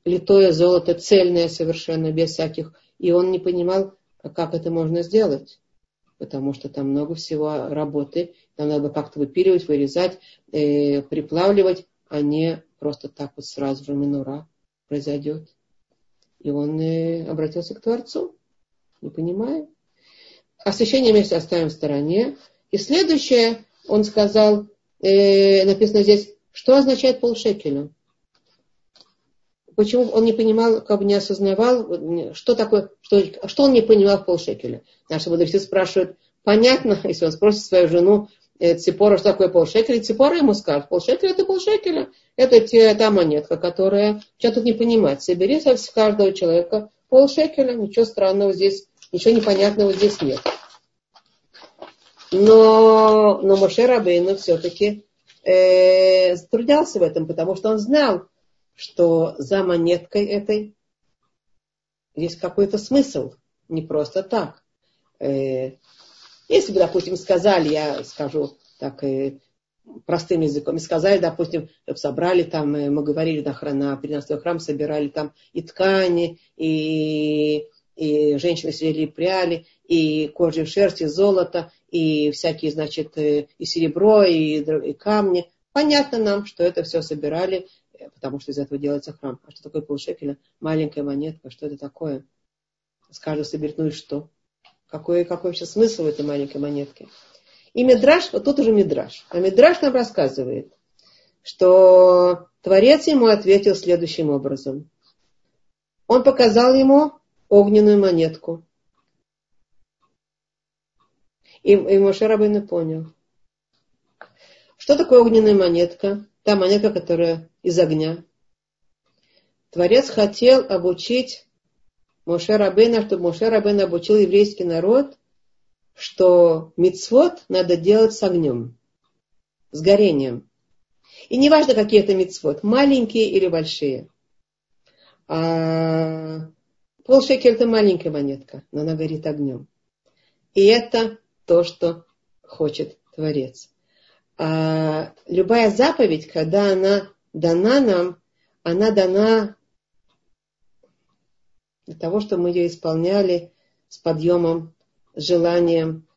литое золото, цельное совершенно, без всяких. И он не понимал, как это можно сделать. Потому что там много всего работы. Там надо как-то выпиливать, вырезать, э, приплавливать, а не просто так вот сразу же минура произойдет. И он обратился к Творцу. Не понимаю. Освящение месяца оставим в стороне. И следующее, он сказал, э, написано здесь, что означает полшекеля почему он не понимал, как бы не осознавал, что такое, что, что он не понимал в полшекеля. Наши мудрецы спрашивают, понятно, если он спросит свою жену, Ципора, что такое полшекеля, Ципора ему скажет, полшекеля это полшекеля, это те, та монетка, которая, что тут не понимать, собери со каждого человека полшекеля, ничего странного здесь, ничего непонятного здесь нет. Но, но Моше Рабейну все-таки э, трудился в этом, потому что он знал, что за монеткой этой есть какой-то смысл, не просто так. Э, если бы, допустим, сказали, я скажу так э, простым языком, сказали, допустим, собрали там, э, мы говорили на, на 13 храм, собирали там и ткани, и, и женщины сидели и пряли, и кожи, шерсть, и золото, и всякие, значит, и серебро, и, и камни. Понятно нам, что это все собирали потому что из этого делается храм. А что такое полшекеля? Маленькая монетка, что это такое? Скажут, соберет, ну и что? Какой, какой вообще смысл в этой маленькой монетке? И Мидраш, вот тут уже Мидраш. А Мидраш нам рассказывает, что Творец ему ответил следующим образом. Он показал ему огненную монетку. И, и Моше Рабейна понял. Что такое огненная монетка? Та монетка, которая из огня. Творец хотел обучить Моше Рабена, чтобы Моше Рабен обучил еврейский народ, что мицвод надо делать с огнем, с горением. И не важно, какие это мицвод, маленькие или большие. А полшекель это маленькая монетка, но она горит огнем. И это то, что хочет Творец. А любая заповедь, когда она дана нам, она дана для того, чтобы мы ее исполняли с подъемом, с желанием,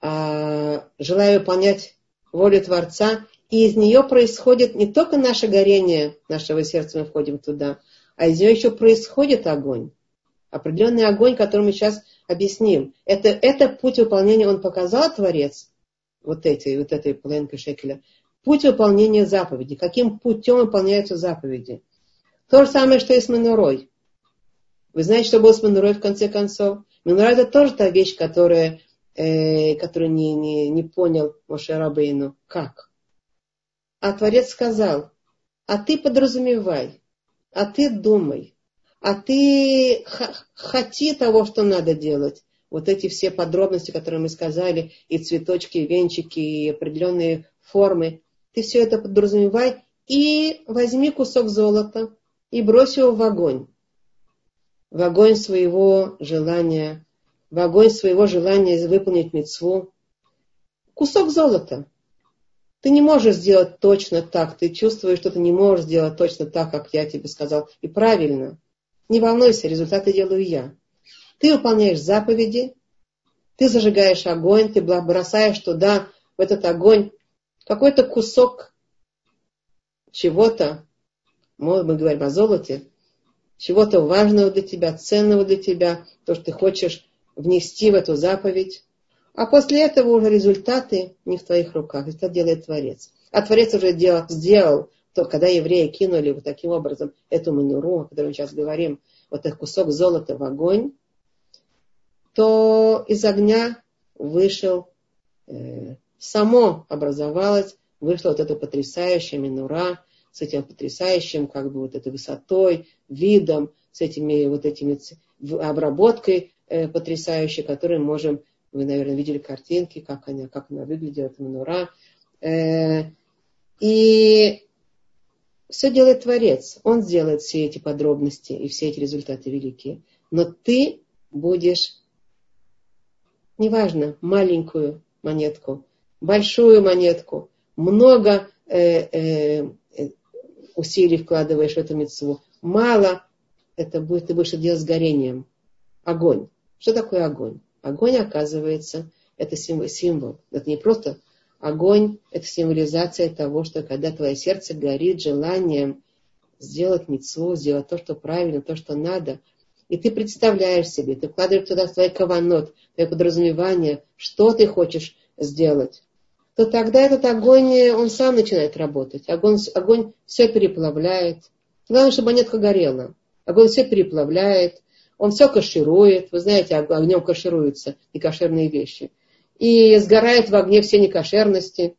а, желая выполнять волю Творца, и из нее происходит не только наше горение нашего сердца, мы входим туда, а из нее еще происходит огонь. Определенный огонь, который мы сейчас объясним. Это, это путь выполнения он показал, Творец, вот этой, вот этой половинкой шекеля. Путь выполнения заповеди. Каким путем выполняются заповеди. То же самое, что и с Менурой. Вы знаете, что было с Менурой в конце концов? Менура это тоже та вещь, которая, э, которую не, не, не понял Моше Рабейну. Как? А Творец сказал, а ты подразумевай, а ты думай, а ты хоти того, что надо делать. Вот эти все подробности, которые мы сказали, и цветочки, и венчики, и определенные формы, ты все это подразумевай и возьми кусок золота и брось его в огонь. В огонь своего желания, в огонь своего желания выполнить мецву. Кусок золота. Ты не можешь сделать точно так. Ты чувствуешь, что ты не можешь сделать точно так, как я тебе сказал. И правильно. Не волнуйся, результаты делаю я. Ты выполняешь заповеди, ты зажигаешь огонь, ты бросаешь туда, в этот огонь, какой-то кусок чего-то, мы говорим о золоте, чего-то важного для тебя, ценного для тебя, то, что ты хочешь внести в эту заповедь. А после этого уже результаты не в твоих руках, это делает Творец. А Творец уже делал, сделал, то, когда евреи кинули вот таким образом эту мануру, о которой мы сейчас говорим, вот этот кусок золота в огонь, то из огня вышел, э, само образовалось, вышла вот эта потрясающая минура с этим потрясающим, как бы вот этой высотой, видом, с этими вот этими обработкой э, потрясающей, которую можем, вы, наверное, видели картинки, как она, как она выглядела, эта минура. Э, и все делает Творец. Он сделает все эти подробности и все эти результаты великие. Но ты будешь неважно, маленькую монетку, большую монетку, много э, э, усилий вкладываешь в эту мецву, мало, это будет, ты будешь делать с горением. Огонь. Что такое огонь? Огонь, оказывается, это символ. символ. Это не просто огонь, это символизация того, что когда твое сердце горит желанием сделать мецву, сделать то, что правильно, то, что надо, и ты представляешь себе, ты вкладываешь туда свой каванот, твое подразумевание, что ты хочешь сделать, то тогда этот огонь, он сам начинает работать. Огонь, огонь все переплавляет. Главное, чтобы монетка горела. Огонь все переплавляет, он все каширует. Вы знаете, огнем кашируются некошерные вещи. И сгорает в огне все некошерности,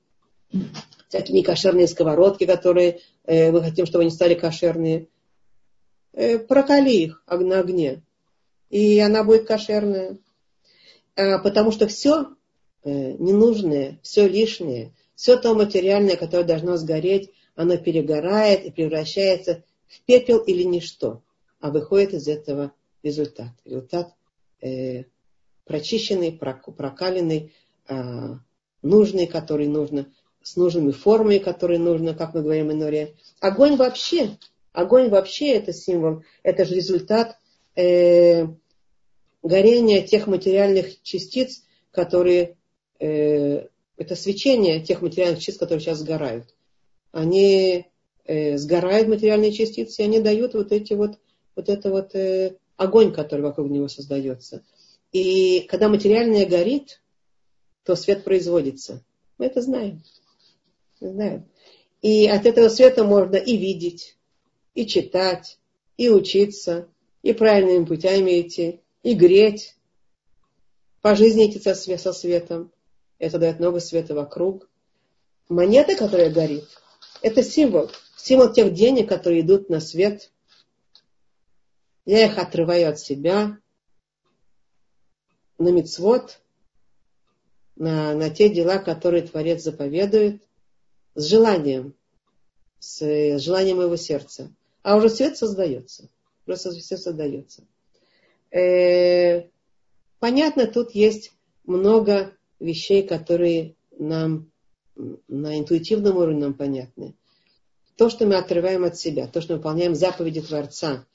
всякие некошерные сковородки, которые э, мы хотим, чтобы они стали кошерные. Э, прокали их на огне, и она будет кошерная. А, потому что все э, ненужное, все лишнее, все то материальное, которое должно сгореть, оно перегорает и превращается в пепел или ничто. А выходит из этого результат. Результат э, прочищенный, прокаленный, э, нужный, который нужно, с нужными формами, которые нужно, как мы говорим в Иноре. Огонь вообще Огонь вообще это символ, это же результат э, горения тех материальных частиц, которые, э, это свечение тех материальных частиц, которые сейчас сгорают. Они э, сгорают материальные частицы, и они дают вот эти вот, вот это вот э, огонь, который вокруг него создается. И когда материальное горит, то свет производится. Мы это знаем. Мы знаем. И от этого света можно и видеть, и читать, и учиться, и правильными путями идти, и греть, по жизни идти со, светом. Это дает много света вокруг. Монета, которая горит, это символ. Символ тех денег, которые идут на свет. Я их отрываю от себя на мицвод, на, на те дела, которые Творец заповедует, с желанием, с желанием моего сердца а уже свет создается. Просто все создается. Э, понятно, тут есть много вещей, которые нам на интуитивном уровне нам понятны. То, что мы отрываем от себя, то, что мы выполняем заповеди Творца,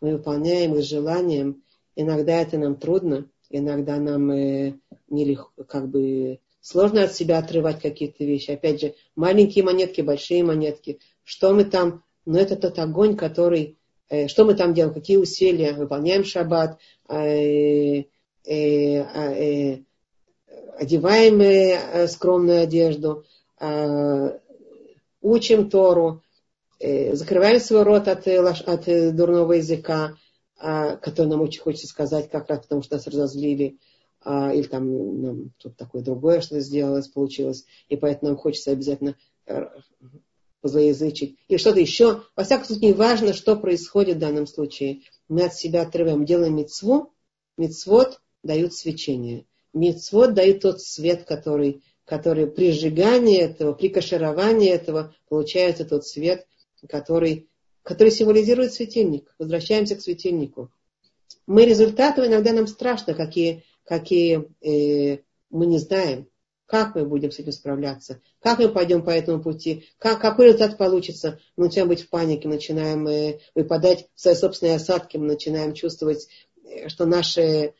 мы выполняем их желанием, иногда это нам трудно, иногда нам э, нелегко, как бы сложно от себя отрывать какие-то вещи. Опять же, маленькие монетки, большие монетки. Что мы там но это тот огонь, который... Э, что мы там делаем? Какие усилия? Выполняем шаббат, э, э, э, одеваем э, скромную одежду, э, учим Тору, э, закрываем свой рот от, от дурного языка, э, который нам очень хочется сказать, как раз потому что нас разозлили, э, или там нам тут такое другое что-то сделалось, получилось, и поэтому нам хочется обязательно злоязычить, или что-то еще. Во всяком случае, не важно, что происходит в данном случае. Мы от себя отрываем, делаем мецву, мецвод дают свечение. Мецвод дает тот свет, который, который при сжигании этого, при кашировании этого получается тот свет, который который символизирует светильник. Возвращаемся к светильнику. Мы результаты иногда нам страшно, какие, какие э, мы не знаем, как мы будем с этим справляться, как мы пойдем по этому пути, как, какой результат получится. Мы начинаем быть в панике, начинаем э, выпадать в свои собственные осадки, мы начинаем чувствовать, э, что наше,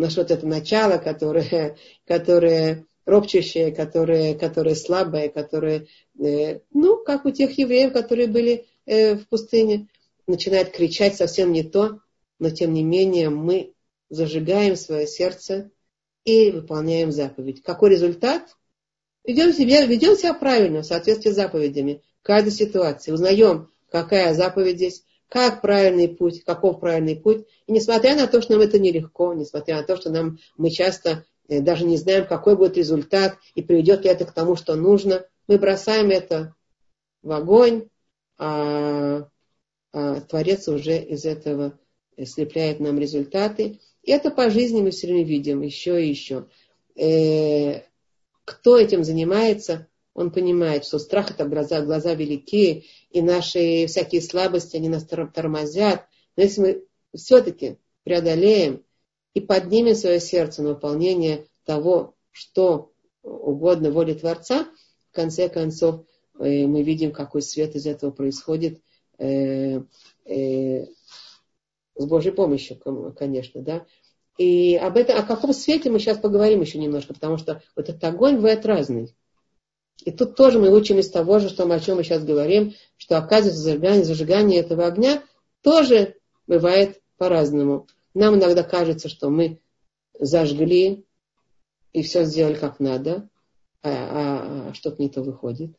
наше вот это начало, которое, которое ропчащее, которое, которое слабое, которое, э, ну, как у тех евреев, которые были э, в пустыне, начинает кричать совсем не то, но тем не менее мы зажигаем свое сердце и выполняем заповедь. Какой результат? Ведем себя, ведем себя правильно, в соответствии с заповедями. Каждой ситуации узнаем, какая заповедь здесь, как правильный путь, каков правильный путь. И несмотря на то, что нам это нелегко, несмотря на то, что нам, мы часто э, даже не знаем, какой будет результат и приведет ли это к тому, что нужно, мы бросаем это в огонь, а, а Творец уже из этого слепляет нам результаты. И это по жизни мы все время видим еще и еще. Э, кто этим занимается, он понимает, что страх это глаза, глаза великие, и наши всякие слабости, они нас тормозят. Но если мы все-таки преодолеем и поднимем свое сердце на выполнение того, что угодно воле Творца, в конце концов э, мы видим, какой свет из этого происходит э, с Божьей помощью, конечно, да. И об этом, о каком свете мы сейчас поговорим еще немножко, потому что вот этот огонь бывает разный. И тут тоже мы учим из того же, что, о чем мы сейчас говорим, что оказывается зажигание, зажигание этого огня тоже бывает по-разному. Нам иногда кажется, что мы зажгли и все сделали как надо, а, а, а что-то не то выходит.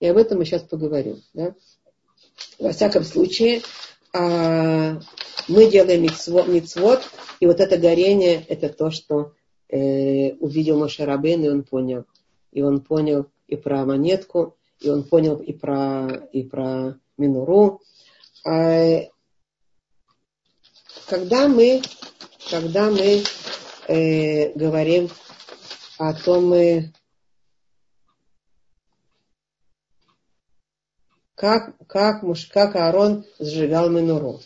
И об этом мы сейчас поговорим. Да? Во всяком случае, а, мы делаем мицвод, мицвод, и вот это горение, это то, что э, увидел Мошарабен, и он понял. И он понял и про монетку, и он понял и про, и про Минуру. А, когда мы, когда мы э, говорим о том, э, как, как, муж, как Аарон сжигал Минуру.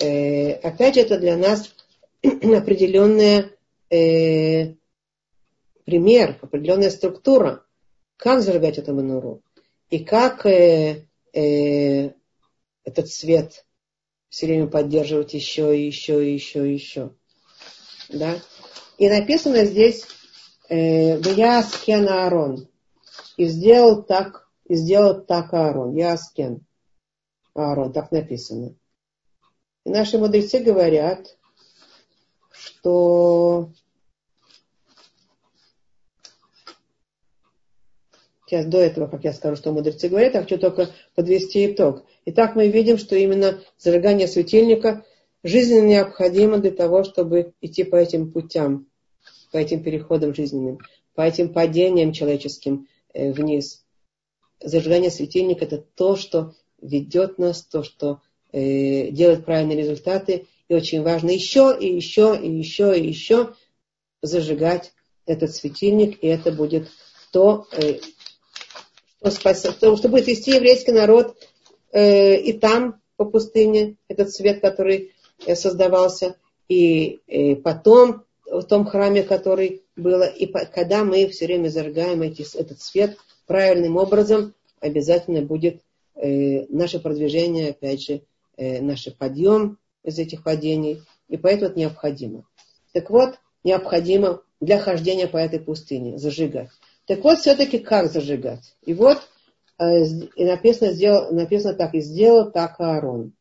Э, опять это для нас определенный э, пример, определенная структура, как зажигать эту мануру и как э, э, этот свет все время поддерживать еще и еще и еще и еще. Да? И написано здесь э, Яскен Аарон. И сделал так, и сделал так Аарон. Яскен Аарон, так написано. И наши мудрецы говорят, что Сейчас до этого, как я скажу, что мудрецы говорят, я хочу только подвести итог. Итак, мы видим, что именно зажигание светильника жизненно необходимо для того, чтобы идти по этим путям, по этим переходам жизненным, по этим падениям человеческим э, вниз. Зажигание светильника – это то, что ведет нас, то, что э, делать правильные результаты. И очень важно еще, и еще, и еще, и еще зажигать этот светильник. И это будет то, э, что, спас, то, что будет вести еврейский народ э, и там, по пустыне, этот свет, который э, создавался. И э, потом в том храме, который было, и по, когда мы все время зажигаем эти, этот свет правильным образом, обязательно будет э, наше продвижение, опять же, Э, наш подъем из этих падений, и поэтому это необходимо. Так вот, необходимо для хождения по этой пустыне зажигать. Так вот, все-таки как зажигать? И вот э, и написано, сделал, написано так, и сделал так Аарон.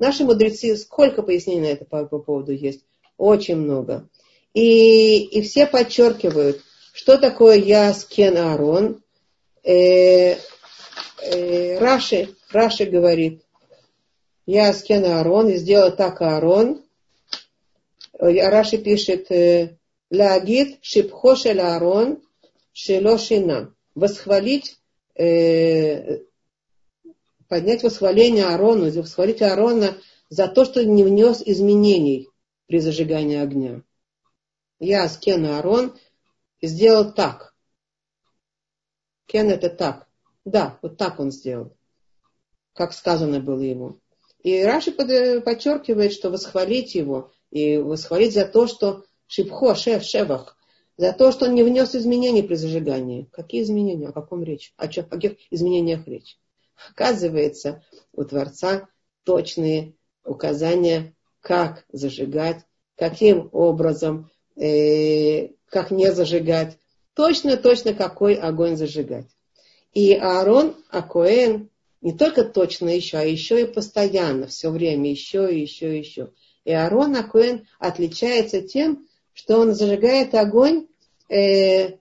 Наши мудрецы, сколько пояснений на это по, по поводу есть? Очень много. И, и все подчеркивают, что такое ויעש כן אהרן. Э, э, Раши, Раши говорит, ויעש כן אהרן, и сделал так Аарон. Раши пишет, э, להגיד שבחו של אהרן שלא שינה. Восхвалить, э, поднять восхваление Аарону, восхвалить Аарона за то, что не внес изменений при зажигании огня. Я с Кен Аарон сделал так. Кен это так. Да, вот так он сделал. как сказано было ему. И Раши подчеркивает, что восхвалить его и восхвалить за то, что Шипхо, Шеф, Шевах, за то, что он не внес изменений при зажигании. Какие изменения? О каком речь? О, чем, о каких изменениях речь? Оказывается, у Творца точные указания, как зажигать, каким образом, э, как не зажигать. Точно-точно, какой огонь зажигать. И Аарон Акоэн не только точно еще, а еще и постоянно, все время, еще и еще и еще. И Аарон Акоэн отличается тем, что он зажигает огонь э,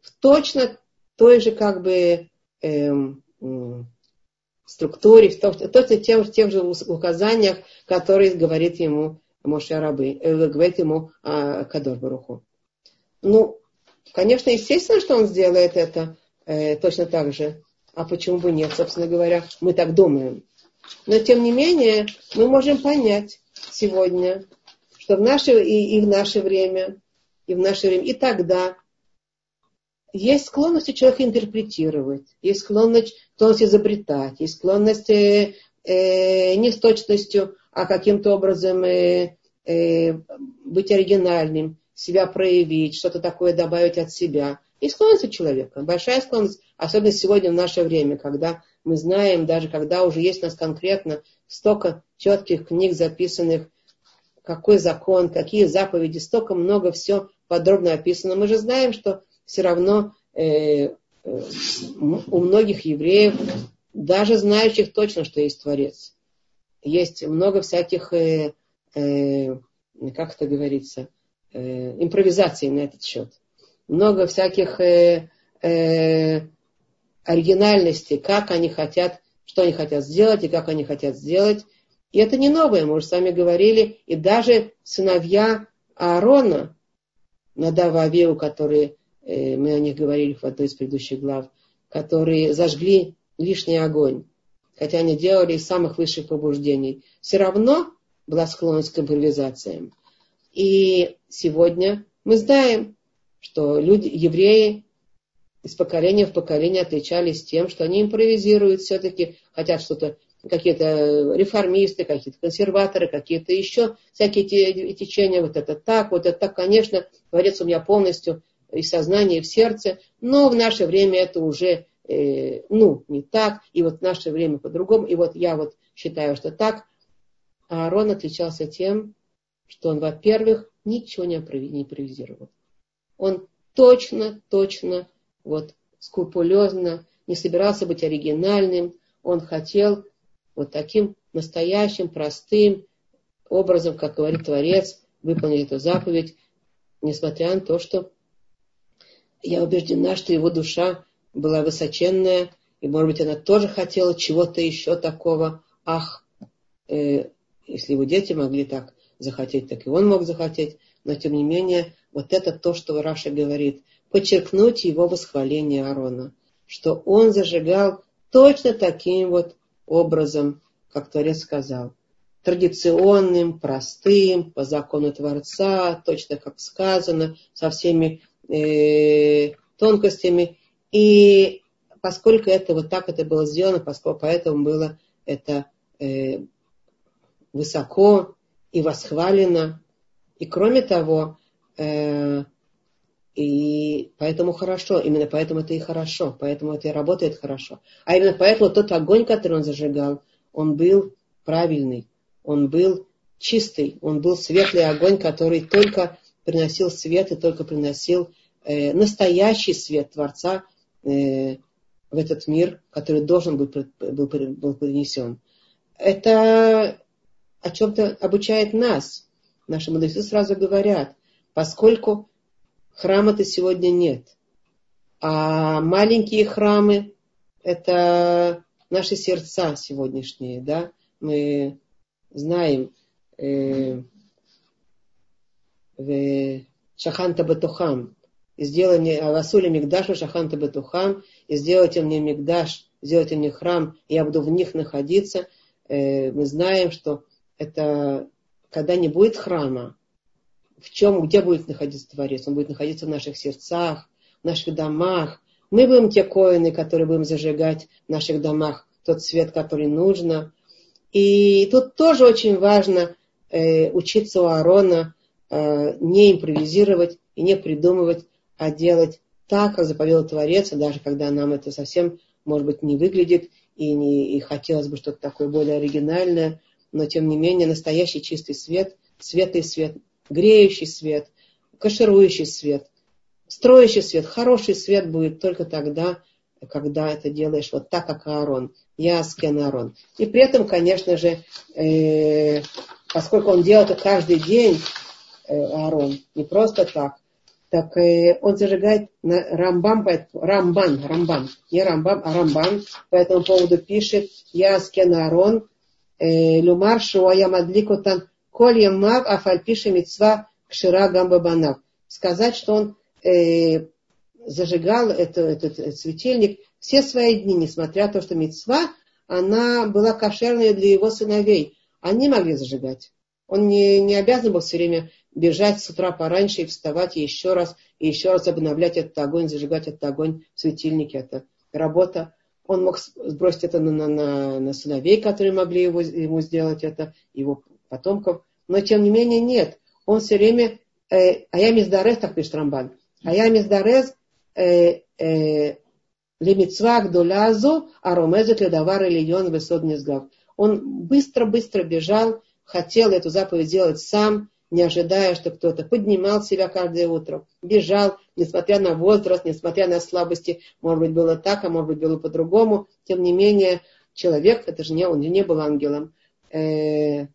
в точно той же как бы э, структуре, в точно тем, в тех же указаниях, которые говорит ему Моше Рабы, э, говорит ему э, Кадор Баруху. Ну, конечно, естественно, что он сделает это э, точно так же. А почему бы нет, собственно говоря, мы так думаем. Но тем не менее, мы можем понять сегодня, что в наше и, и в наше время, и в наше время, и тогда есть склонность у человека интерпретировать, есть склонность, склонность изобретать, есть склонность э, э, не с точностью, а каким-то образом э, э, быть оригинальным, себя проявить, что-то такое добавить от себя. И склонность у человека, большая склонность, особенно сегодня в наше время, когда мы знаем, даже когда уже есть у нас конкретно столько четких книг записанных, какой закон, какие заповеди, столько много все подробно описано. Мы же знаем, что все равно э, э, у многих евреев, даже знающих точно, что есть Творец, есть много всяких, э, э, как это говорится, э, импровизаций на этот счет. Много всяких э, э, оригинальностей, как они хотят, что они хотят сделать и как они хотят сделать. И это не новое, мы уже с вами говорили. И даже сыновья Аарона, Надава Авеу, которые, э, мы о них говорили в одной из предыдущих глав, которые зажгли лишний огонь хотя они делали из самых высших побуждений, все равно была склонность к импровизациям. И сегодня мы знаем, что люди, евреи из поколения в поколение отличались тем, что они импровизируют все-таки, хотят что-то, какие-то реформисты, какие-то консерваторы, какие-то еще всякие течения, вот это так, вот это так, конечно, говорится у меня полностью и в и в сердце, но в наше время это уже э, ну, не так, и вот в наше время по-другому, и вот я вот считаю, что так. А Аарон отличался тем, что он, во-первых, ничего не импровизировал. Он точно, точно, вот скрупулезно, не собирался быть оригинальным, он хотел вот таким настоящим, простым образом, как говорит Творец, выполнить эту заповедь, несмотря на то, что я убеждена, что его душа была высоченная, и, может быть, она тоже хотела чего-то еще такого. Ах, э, если его дети могли так захотеть, так и он мог захотеть. Но, тем не менее, вот это то, что Раша говорит, подчеркнуть его восхваление Аарона, что он зажигал точно таким вот образом, как Творец сказал, традиционным, простым, по закону Творца, точно как сказано, со всеми э, тонкостями. И поскольку это вот так это было сделано, поскольку поэтому было это э, высоко и восхвалено. И кроме того, э, и поэтому хорошо, именно поэтому это и хорошо, поэтому это и работает хорошо. А именно поэтому тот огонь, который он зажигал, он был правильный, он был чистый, он был светлый огонь, который только приносил свет и только приносил э, настоящий свет Творца, Э, в этот мир, который должен быть, был, был принесен. Это о чем-то обучает нас. Наши мудрецы сразу говорят, поскольку храма-то сегодня нет, а маленькие храмы – это наши сердца сегодняшние, да, мы знаем, э, в Шаханта Батухам, сделай мне Авасули Мигдашу Шаханта Бетухам, и сделайте мне Мигдаш, сделайте мне храм, и я буду в них находиться. Э, мы знаем, что это когда не будет храма, в чем, где будет находиться Творец? Он будет находиться в наших сердцах, в наших домах. Мы будем те коины, которые будем зажигать в наших домах тот свет, который нужно. И тут тоже очень важно э, учиться у Аарона э, не импровизировать и не придумывать, а делать так, как заповедал Творец, даже когда нам это совсем, может быть, не выглядит, и, не, и хотелось бы что-то такое более оригинальное, но тем не менее настоящий чистый свет, светлый свет, греющий свет, каширующий свет, строящий свет, хороший свет будет только тогда, когда это делаешь вот так, как Аарон. Я Аскен Аарон. И при этом, конечно же, э, поскольку он делал это каждый день, э, Аарон, не просто так, так э, он зажигает на Рамбам, Рамбан, Рамбан, не Рамбам, а Рамбан, по этому поводу пишет, я Аскен Аарон, э, Люмар Шуая Мадликутан, Коль Ямав Афальпиша Мицва Кшира Гамбабанав. Сказать, что он э, зажигал это, этот, этот светильник все свои дни, несмотря на то, что мецва, она была кошерной для его сыновей. Они могли зажигать. Он не, не обязан был все время бежать с утра пораньше и вставать и еще раз, и еще раз обновлять этот огонь, зажигать этот огонь в светильнике. Это работа. Он мог сбросить это на, на, на, на сыновей, которые могли его, ему сделать это, его потомков. Но тем не менее нет. Он все время... Э, а я миздарез, так пишет Рамбан. А э, э, лемицва гдулязу, а ромезет ледавар ильон высот низгав. Он быстро-быстро бежал, хотел эту заповедь сделать сам, не ожидая, что кто-то поднимал себя каждое утро, бежал, несмотря на возраст, несмотря на слабости, может быть, было так, а может быть, было по-другому. Тем не менее, человек, это же не он, не был ангелом, э,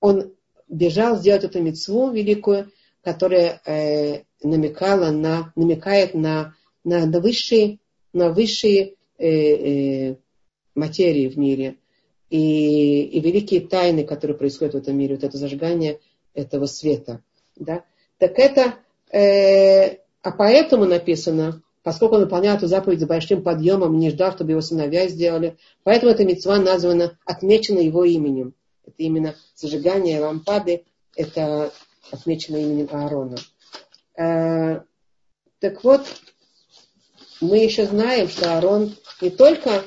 он бежал сделать эту мецву великую, которая э, намекала на, намекает на, на, на высшие, на высшие э, э, материи в мире и, и великие тайны, которые происходят в этом мире, вот это зажигание этого света. Да? Так это, э, а поэтому написано, поскольку он выполнял эту заповедь с большим подъемом, не ждал, чтобы его сыновья сделали, поэтому эта мецва названа, отмечена его именем. Это именно зажигание лампады, это отмечено именем Аарона. Э, так вот, мы еще знаем, что Аарон не только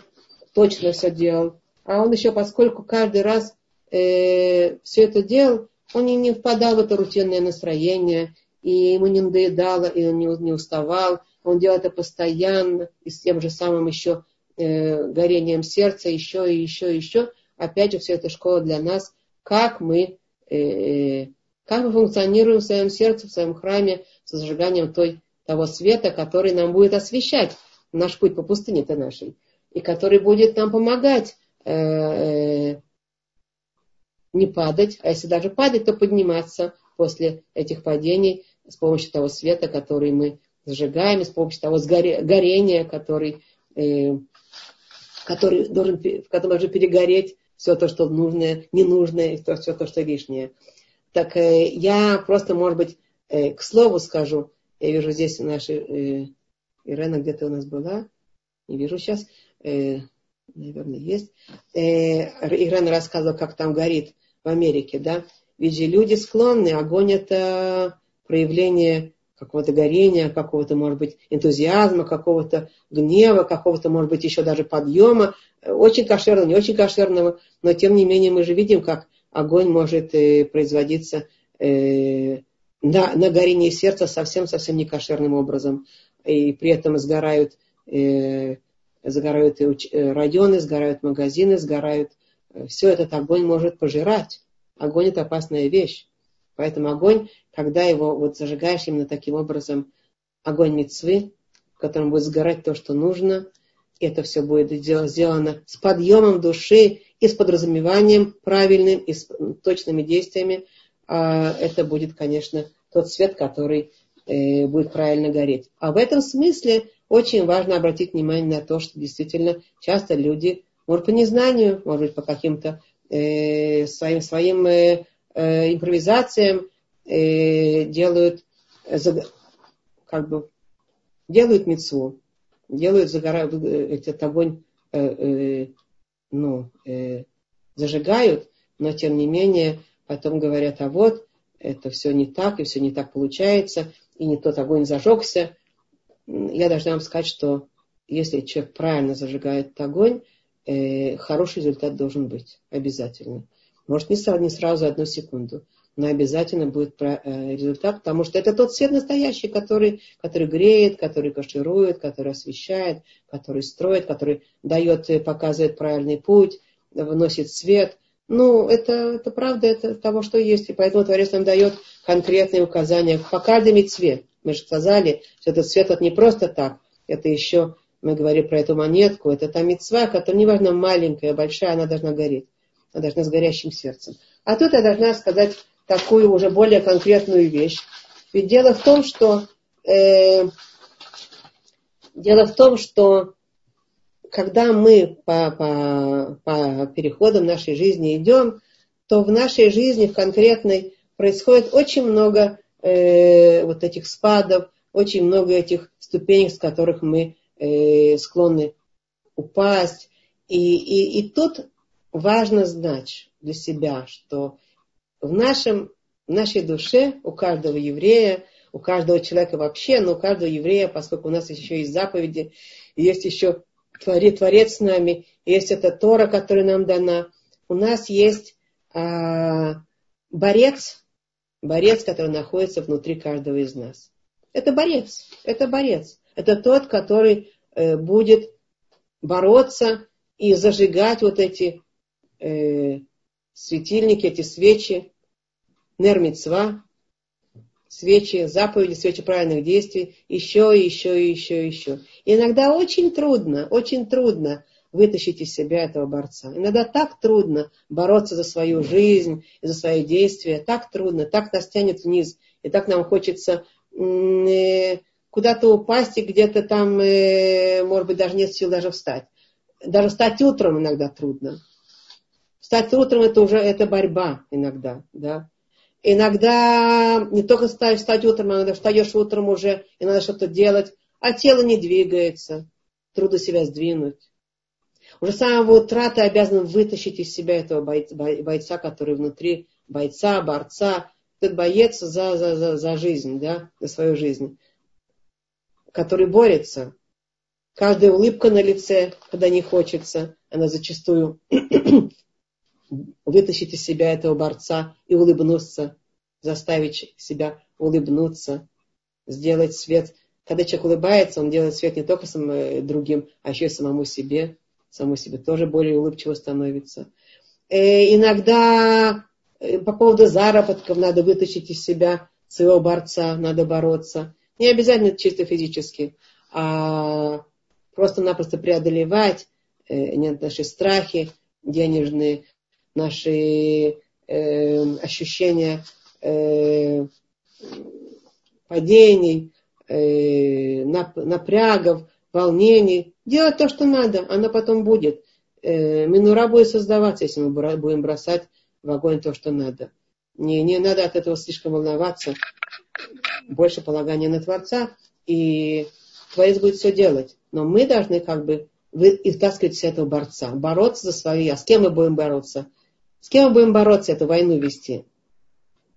точно все делал, а он еще, поскольку каждый раз э, все это делал, он не, не впадал в это рутинное настроение, и ему не надоедало, и он не, не уставал. Он делал это постоянно, и с тем же самым еще э, горением сердца, еще и еще и еще. Опять же, все это школа для нас, как мы, э, как мы функционируем в своем сердце, в своем храме, с зажиганием той, того света, который нам будет освещать наш путь по пустыне-то нашей, и который будет нам помогать э, э, не падать, а если даже падать, то подниматься после этих падений с помощью того света, который мы зажигаем, с помощью того горения, который, э, который должен, в котором должен перегореть все то, что нужное, ненужное, и все то, что лишнее. Так э, я просто, может быть, э, к слову скажу, я вижу здесь наша э, Ирена где-то у нас была, не вижу сейчас, наверное, есть. Ирена рассказывала, как там горит в Америке, да. Ведь люди склонны, огонь это проявление какого-то горения, какого-то, может быть, энтузиазма, какого-то гнева, какого-то, может быть, еще даже подъема, очень кошерного, не очень кошерного, но тем не менее мы же видим, как огонь может э, производиться э, на, на горение сердца совсем-совсем некошерным образом. И при этом сгорают, э, сгорают районы, сгорают магазины, сгорают. Все этот огонь может пожирать. Огонь это опасная вещь. Поэтому огонь, когда его вот зажигаешь именно таким образом, огонь мецвы, в котором будет сгорать то, что нужно, это все будет сделано с подъемом души и с подразумеванием правильным, и с точными действиями, а это будет, конечно, тот свет, который э, будет правильно гореть. А в этом смысле очень важно обратить внимание на то, что действительно часто люди, может, по незнанию, может быть, по каким-то э, своим, своим э, импровизациям делают, э, как бы, делают мецву, делают, загорают э, этот огонь э, э, ну, э, зажигают, но тем не менее потом говорят, а вот, это все не так, и все не так получается, и не тот огонь зажегся. Я должна вам сказать, что если человек правильно зажигает огонь, э, хороший результат должен быть. Обязательно. Может, не сразу, не сразу, одну секунду. Но обязательно будет э, результат, потому что это тот свет настоящий, который, который греет, который каширует, который освещает, который строит, который дает, показывает правильный путь, вносит свет. Ну, это, это правда, это того, что есть. И поэтому Творец нам дает конкретные указания по каждому цвет. Мы же сказали, что этот цвет вот не просто так. Это еще, мы говорим про эту монетку, это та мецва, которая неважно маленькая, большая, она должна гореть. Она должна с горящим сердцем. А тут я должна сказать такую уже более конкретную вещь. Ведь дело в том, что э, дело в том, что когда мы по, по, по переходам нашей жизни идем, то в нашей жизни, в конкретной, происходит очень много э, вот этих спадов, очень много этих ступенек, с которых мы э, склонны упасть. И, и, и тут важно знать для себя, что в, нашем, в нашей душе у каждого еврея, у каждого человека вообще, но у каждого еврея, поскольку у нас еще есть заповеди, есть еще творец, творец с нами, есть эта Тора, которая нам дана, у нас есть а, борец, борец, который находится внутри каждого из нас. Это борец, это борец. Это тот, который э, будет бороться и зажигать вот эти э, светильники, эти свечи, нермицва, свечи, заповеди, свечи правильных действий, еще, еще, еще, еще. И иногда очень трудно, очень трудно вытащить из себя этого борца. Иногда так трудно бороться за свою жизнь за свои действия, так трудно, так нас тянет вниз, и так нам хочется э, куда-то упасть и где-то там, э, может быть, даже нет сил даже встать. Даже встать утром иногда трудно. Встать утром это уже это борьба иногда, да. Иногда не только встать, встать утром, а иногда встаешь утром уже, и надо что-то делать, а тело не двигается, трудно себя сдвинуть. Уже с самого утра ты обязан вытащить из себя этого бойца, бойца который внутри, бойца, борца, этот боец за, за, за, за жизнь, да, за свою жизнь, который борется. Каждая улыбка на лице, когда не хочется, она зачастую вытащить из себя этого борца и улыбнуться, заставить себя улыбнуться, сделать свет. Когда человек улыбается, он делает свет не только самым другим, а еще и самому себе. Самому себе тоже более улыбчиво становится. Э, иногда э, по поводу заработков надо вытащить из себя своего борца, надо бороться. Не обязательно чисто физически, а просто-напросто преодолевать э, наши страхи денежные, наши э, ощущения э, падений, э, напрягов, волнений. Делать то, что надо, оно потом будет. Э, минура будет создаваться, если мы будем бросать в огонь то, что надо. Не, не надо от этого слишком волноваться. Больше полагания на Творца, и Творец будет все делать. Но мы должны как бы вы, вытаскивать из этого борца, бороться за свои. А с кем мы будем бороться? С кем мы будем бороться, эту войну вести?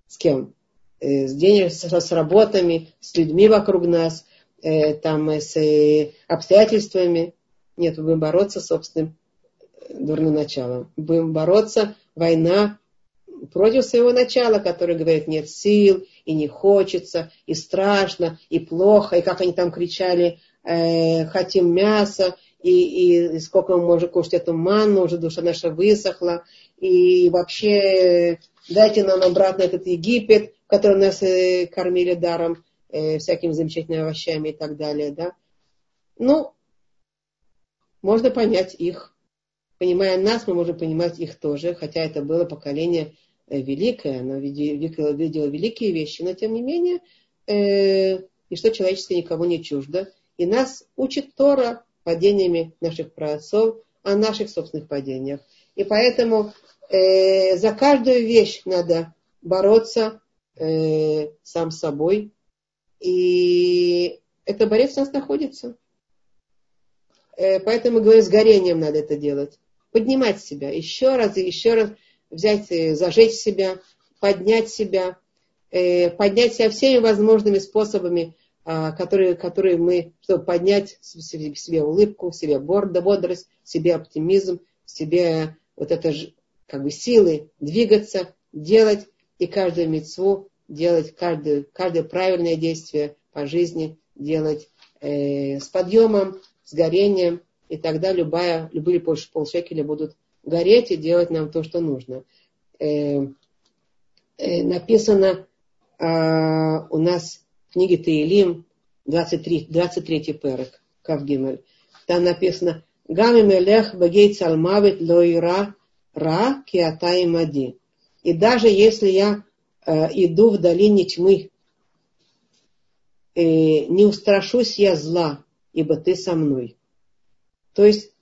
С кем? Э, с денег, с, работами, с людьми вокруг нас, э, там, э, с обстоятельствами. Нет, мы будем бороться с собственным дурным началом. Будем бороться, война против своего начала, которое говорит, нет сил, и не хочется, и страшно, и плохо, и как они там кричали, э, хотим мяса, и, и сколько мы можем кушать эту манну, уже душа наша высохла, и вообще дайте нам обратно этот Египет, который нас э, кормили даром э, всякими замечательными овощами и так далее, да. Ну, можно понять их. Понимая нас, мы можем понимать их тоже, хотя это было поколение э, великое, оно видело, видело великие вещи, но тем не менее, э, ничто человеческое никого не чуждо. И нас учит Тора падениями наших праотцов, о наших собственных падениях. И поэтому э, за каждую вещь надо бороться э, сам собой. И это борец у нас находится. Э, поэтому, говорю, с горением надо это делать. Поднимать себя. Еще раз и еще раз взять, э, зажечь себя, поднять себя, э, поднять себя всеми возможными способами, а, которые, которые мы, чтобы поднять в себе, в себе улыбку, в себе бодрость, в себе оптимизм, в себе вот это как бы силы двигаться, делать и каждую мецву делать, каждое, каждое правильное действие по жизни делать э, с подъемом, с горением, и тогда любая, любые полшекеля будут гореть и делать нам то, что нужно. Э, э, написано э, у нас в книге Таилим, 23, 23 перек, Кавгимель. Там написано Гами мелех багей цалмавит лоира ра киатай мади. И даже если я э, иду в долине тьмы, э, не устрашусь я зла, ибо ты со мной. То есть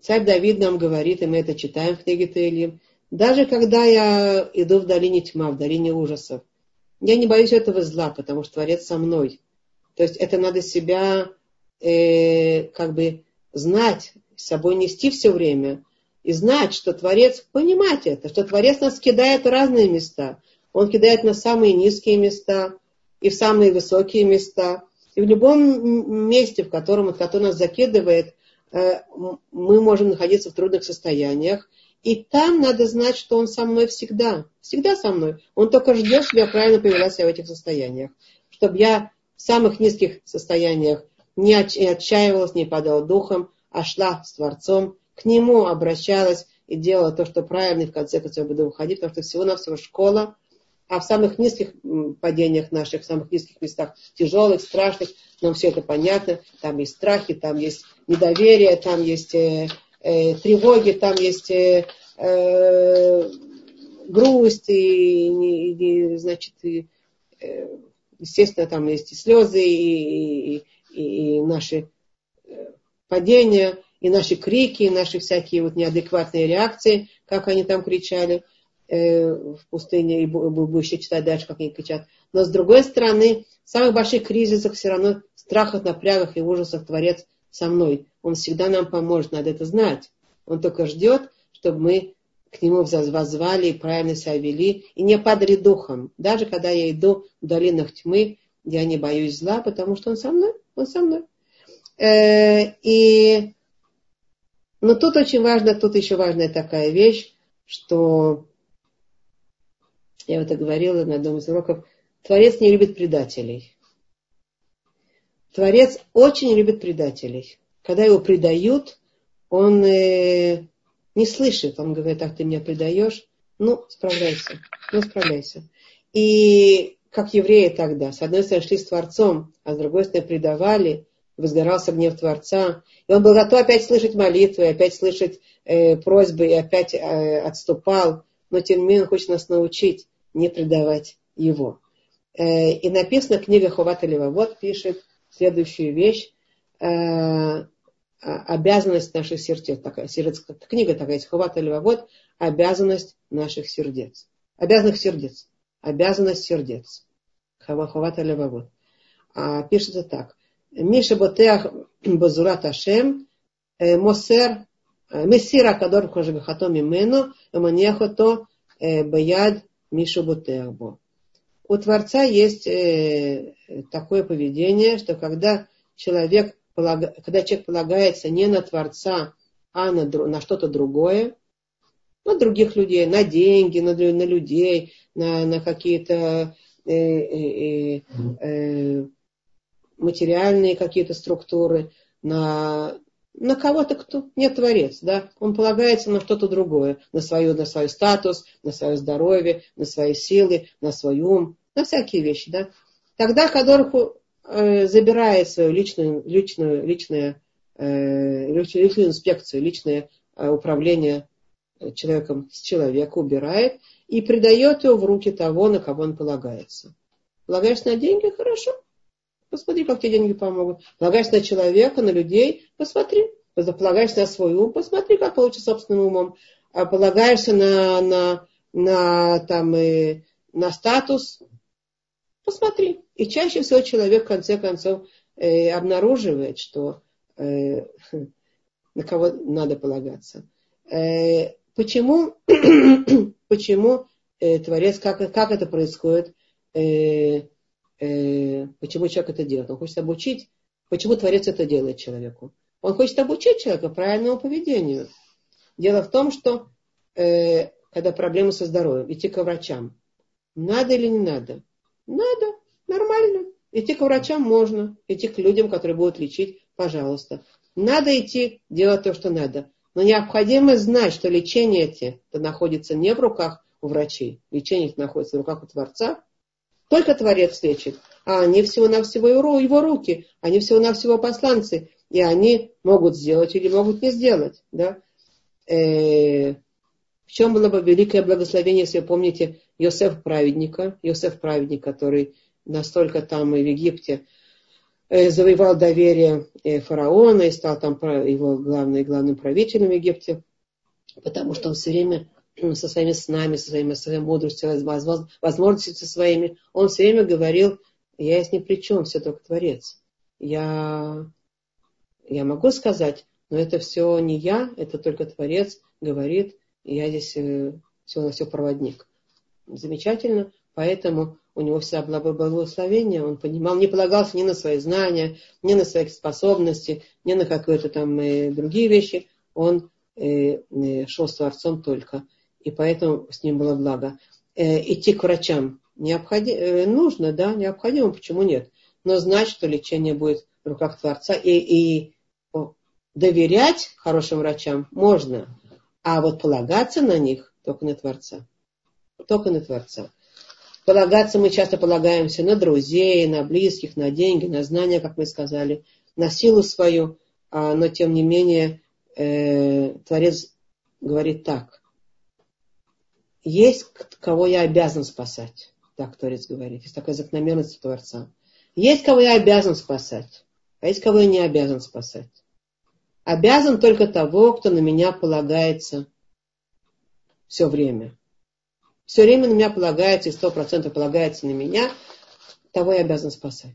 царь Давид нам говорит, и мы это читаем в книге Таилим, даже когда я иду в долине тьма, в долине ужасов, я не боюсь этого зла, потому что Творец со мной. То есть это надо себя э, как бы знать, с собой нести все время и знать, что Творец, понимать это, что Творец нас кидает в разные места. Он кидает на самые низкие места и в самые высокие места. И в любом месте, в котором, в котором нас закидывает, э, мы можем находиться в трудных состояниях. И там надо знать, что он со мной всегда. Всегда со мной. Он только ждет, чтобы я правильно повела себя в этих состояниях. Чтобы я в самых низких состояниях не отчаивалась, не падала духом, а шла с Творцом, к Нему обращалась и делала то, что правильно, и в конце концов буду уходить, потому что всего-навсего школа, а в самых низких падениях наших, в самых низких местах, тяжелых, страшных, нам все это понятно, там есть страхи, там есть недоверие, там есть э, э, тревоги, там есть э, э, грусть, и, и, и значит, и, э, естественно, там есть и слезы, и, и, и, наши э, падения, и наши крики, и наши всякие вот неадекватные реакции, как они там кричали э, в пустыне, и буду еще читать дальше, как они кричат. Но с другой стороны, в самых больших кризисах все равно страхах, напрягах и ужасах Творец со мной. Он всегда нам поможет, надо это знать. Он только ждет, чтобы мы к нему возвали и правильно себя вели, и не падали духом. Даже когда я иду в долинах тьмы, я не боюсь зла, потому что он со мной, он со мной. Э, и, но тут очень важно, тут еще важная такая вещь, что я это говорила на одном из уроков, Творец не любит предателей. Творец очень любит предателей. Когда его предают, он э, не слышит. Он говорит, ах, ты меня предаешь. Ну, справляйся. Ну, справляйся. И как евреи тогда, с одной стороны шли с Творцом, а с другой стороны предавали, возгорался гнев Творца. И он был готов опять слышать молитвы, опять слышать э, просьбы, и опять э, отступал. Но тем не менее он хочет нас научить не предавать его. Э, и написано, книга Хувата Вот пишет следующую вещь. Э, обязанность наших сердец. Такая, сердец, книга такая есть, Вот, обязанность наших сердец. Обязанных сердец. Обязанность сердец. Хувата Вот. А, пишется так. Миша Ботеах Базурат Ашем э, Мосер Месира Кадор Хожигахато Мимену Эманьяхото Баяд Мишу Ботеах Бо. У Творца есть э, такое поведение, что когда человек, когда человек полагается не на Творца, а на, на что-то другое, на других людей, на деньги, на, на людей, на, на какие-то э, э, э, материальные какие-то структуры, на, на кого-то, кто не творец, да, он полагается на что-то другое, на свою, на свой статус, на свое здоровье, на свои силы, на свой ум, на всякие вещи, да. Тогда Кадорху э, забирает свою личную, личную, личную, э, личную инспекцию, личное э, управление человеком с человека, убирает и предает его в руки того, на кого он полагается. Полагаешься на деньги? Хорошо. Посмотри, как тебе деньги помогут. Полагаешься на человека, на людей? Посмотри. Полагаешься на свой ум? Посмотри, как получится собственным умом. А полагаешься на, на, на, там, и, на статус? Посмотри. И чаще всего человек в конце концов э, обнаруживает, что э, на кого надо полагаться. Э, почему, почему э, Творец, как, как это происходит? Э, э, почему человек это делает. Он хочет обучить, почему Творец это делает человеку. Он хочет обучить человека правильному поведению. Дело в том, что э, когда проблемы со здоровьем, идти к врачам. Надо или не надо? Надо, нормально. Идти к врачам можно, идти к людям, которые будут лечить, пожалуйста. Надо идти делать то, что надо. Но необходимо знать, что лечение эти находится не в руках у врачей. Лечение находится в руках у Творца. Только Творец лечит. А они всего-навсего его руки. Они всего-навсего посланцы. И они могут сделать или могут не сделать. Да? Э, в чем было бы великое благословение, если вы помните, Йосеф праведника, Йосеф праведник, который настолько там и в Египте э, завоевал доверие э, фараона и стал там его главным, главным правителем в Египте, потому что он все время со своими снами, со своими, со своей мудростью, возможностями своими, он все время говорил, я есть ни при чем, все только Творец. Я, я могу сказать, но это все не я, это только Творец говорит, я здесь э, все на все проводник. Замечательно, поэтому у него вся была благословение, он понимал, не полагался ни на свои знания, ни на свои способности, ни на какие-то там э, другие вещи, он э, шел с Творцом только, и поэтому с ним было благо. Э, идти к врачам необходимо, э, нужно, да, необходимо, почему нет, но знать, что лечение будет в руках Творца, и, и доверять хорошим врачам можно, а вот полагаться на них только на Творца. Только на Творца. Полагаться мы часто полагаемся на друзей, на близких, на деньги, на знания, как мы сказали, на силу свою, а, но тем не менее э, Творец говорит так. Есть кого я обязан спасать. Так Творец говорит. Есть такая закономерность Творца. Есть кого я обязан спасать, а есть кого я не обязан спасать обязан только того, кто на меня полагается все время. Все время на меня полагается, и сто процентов полагается на меня, того я обязан спасать.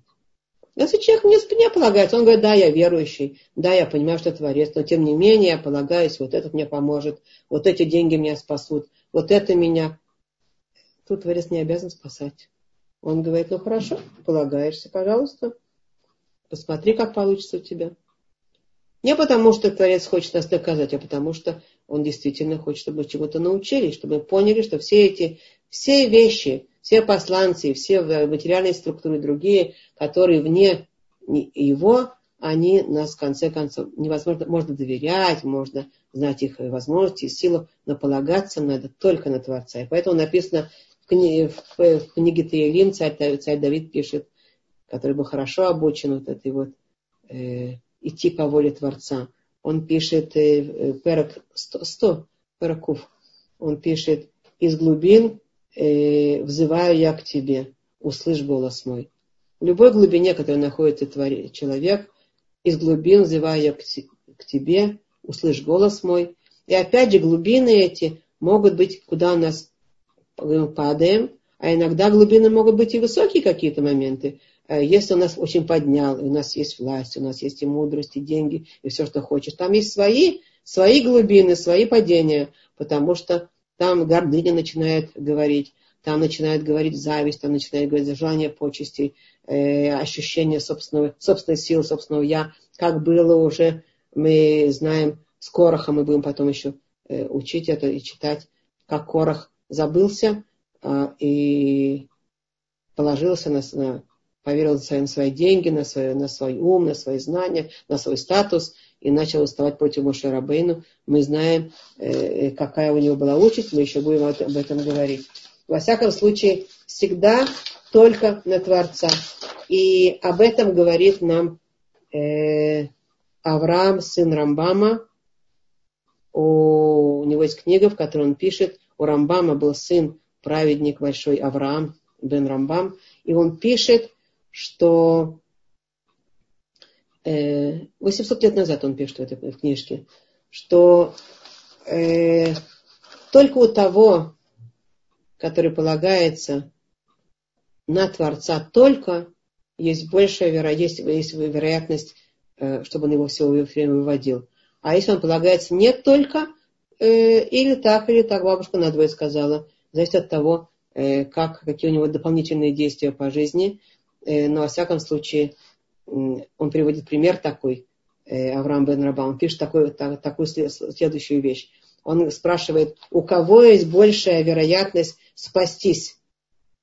Если человек мне спине полагается, он говорит, да, я верующий, да, я понимаю, что Творец, но тем не менее я полагаюсь, вот этот мне поможет, вот эти деньги меня спасут, вот это меня. Тут Творец не обязан спасать. Он говорит, ну хорошо, полагаешься, пожалуйста, посмотри, как получится у тебя. Не потому, что Творец хочет нас доказать, а потому что он действительно хочет, чтобы мы чего-то научились, чтобы мы поняли, что все эти, все вещи, все посланцы, все материальные структуры другие, которые вне его, они нас в конце концов невозможно, можно доверять, можно знать их возможности, силу, но полагаться надо только на Творца. И поэтому написано в, книге, в, в книге Таилим, царь, царь Давид пишет, который был хорошо обучен вот этой вот э, идти по воле Творца. Он пишет э, э перок 100, 100 пероков. Он пишет, из глубин э, взываю я к тебе, услышь голос мой. В любой глубине, которая находится твори, человек, из глубин взываю я к, к тебе, услышь голос мой. И опять же, глубины эти могут быть, куда у нас мы падаем, а иногда глубины могут быть и высокие какие-то моменты. Э, если он нас очень поднял, у нас есть власть, у нас есть и мудрость, и деньги, и все, что хочешь. Там есть свои, свои глубины, свои падения, потому что там гордыня начинает говорить, там начинает говорить зависть, там начинает говорить желание почести, э, ощущение собственного, собственной силы, собственного я, как было уже, мы знаем, с Корохом мы будем потом еще э, учить это и читать, как Корох забылся э, и положился на, на поверил на свои деньги, на свой, на свой ум, на свои знания, на свой статус и начал уставать против Моше Рабейну. Мы знаем, э, какая у него была участь, мы еще будем об этом говорить. Во всяком случае, всегда только на Творца. И об этом говорит нам э, Авраам, сын Рамбама. У, у него есть книга, в которой он пишет, у Рамбама был сын, праведник большой Авраам, бен Рамбам, и он пишет, что э, 800 лет назад он пишет в этой в книжке, что э, только у того, который полагается на Творца только, есть большая вероятность, есть вероятность, э, чтобы он его все время выводил. А если он полагается не только, э, или так, или так, бабушка надвое сказала, зависит от того, э, как, какие у него дополнительные действия по жизни – э, но во всяком случае он приводит пример такой, э, Авраам бен Раба, он пишет такой, так, такую следующую вещь. Он спрашивает, у кого есть большая вероятность спастись?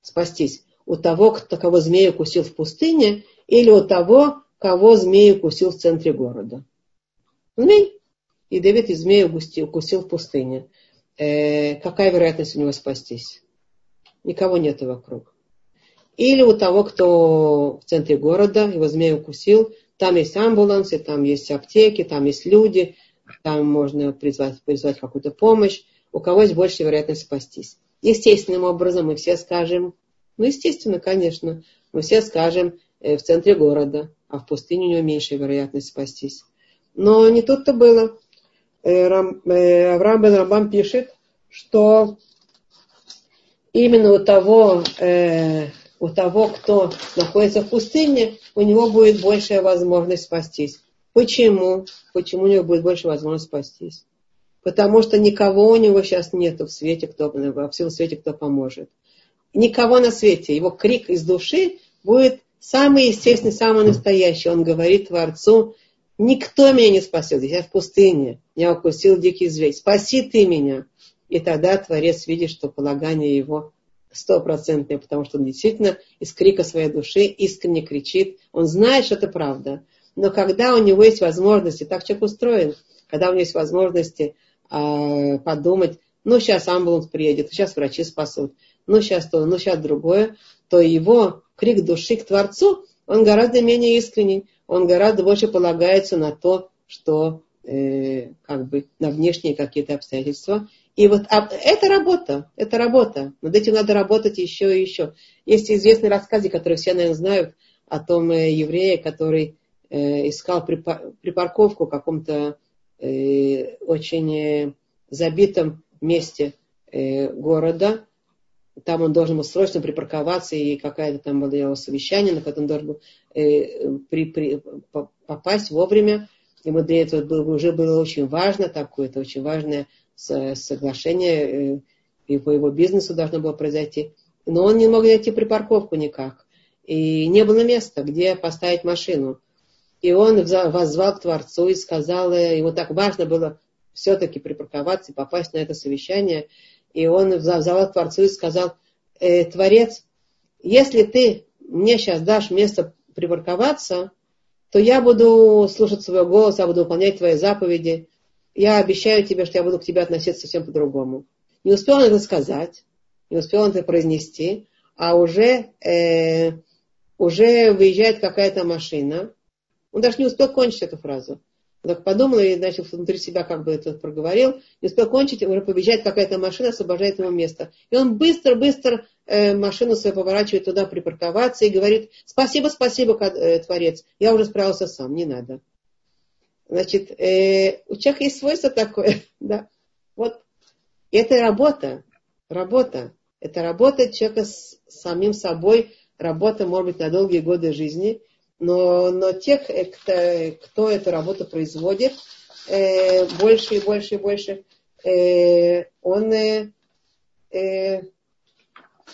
Спастись. У того, кто, кого змея укусил в пустыне, или у того, кого змея укусил в центре города? Змей. И Давид и змея укусил в пустыне. Э, какая вероятность у него спастись? Никого нет вокруг. Или у того, кто в центре города, его змея укусил, там есть амбулансы, там есть аптеки, там есть люди, там можно призвать, призвать какую-то помощь, у кого есть большая вероятность спастись. Естественным образом мы все скажем, ну, естественно, конечно, мы все скажем э, в центре города, а в пустыне у него меньшая вероятность спастись. Но не тут-то было. Э, э, Авраам бен Рамбам пишет, что именно у того, у того, кто находится в пустыне, у него будет большая возможность спастись. Почему? Почему у него будет больше возможности спастись? Потому что никого у него сейчас нет в свете, кто, во всем свете, кто поможет. Никого на свете. Его крик из души будет самый естественный, самый настоящий. Он говорит Творцу, никто меня не спасет. Я в пустыне. Меня укусил дикий зверь. Спаси ты меня. И тогда Творец видит, что полагание его стопроцентное, потому что он действительно из крика своей души искренне кричит. Он знает, что это правда. Но когда у него есть возможности, так человек устроен, когда у него есть возможности э, подумать, ну сейчас амбуланс приедет, сейчас врачи спасут, ну сейчас то, ну сейчас другое, то его крик души к Творцу, он гораздо менее искренний, он гораздо больше полагается на то, что э, как бы на внешние какие-то обстоятельства. И вот а, это работа, это работа. Над этим надо работать еще и еще. Есть известный рассказ, который все, наверное, знают, о том э, еврее, который Э, искал припарковку в каком-то э, очень э, забитом месте города. Там он должен был срочно припарковаться, и какая-то там было его совещание, на которое он должен был при, при, попасть вовремя. Ему для этого было, уже было очень важно такое, это очень важное соглашение, и по его бизнесу должно было произойти. Но он не мог найти припарковку никак. И не было места, где поставить машину. И он воззвал к Творцу и сказал, э, ему так важно было все-таки припарковаться и попасть на это совещание. И он взял к Творцу и сказал, э, Творец, если ты мне сейчас дашь место припарковаться, то я буду слушать свой голос, я буду выполнять твои заповеди. Я обещаю тебе, что я буду к тебе относиться совсем по-другому. Не успел он это сказать, не успел он это произнести, а уже, э, уже выезжает какая-то машина, он даже не успел кончить эту фразу. Он так подумал и начал внутри себя как бы это проговорил. Не успел кончить, уже побежать какая-то машина, освобождает ему место. И он быстро-быстро э, машину свою поворачивает туда припарковаться и говорит, спасибо, спасибо, э, Творец, я уже справился сам, не надо. Значит, э, у человека есть свойство такое, да. Вот. Это работа, работа. Это работа человека с самим собой, работа, может быть, на долгие годы жизни – но, но тех, э, кто, кто эту работу производит, э, больше и больше и больше, э, он, э, э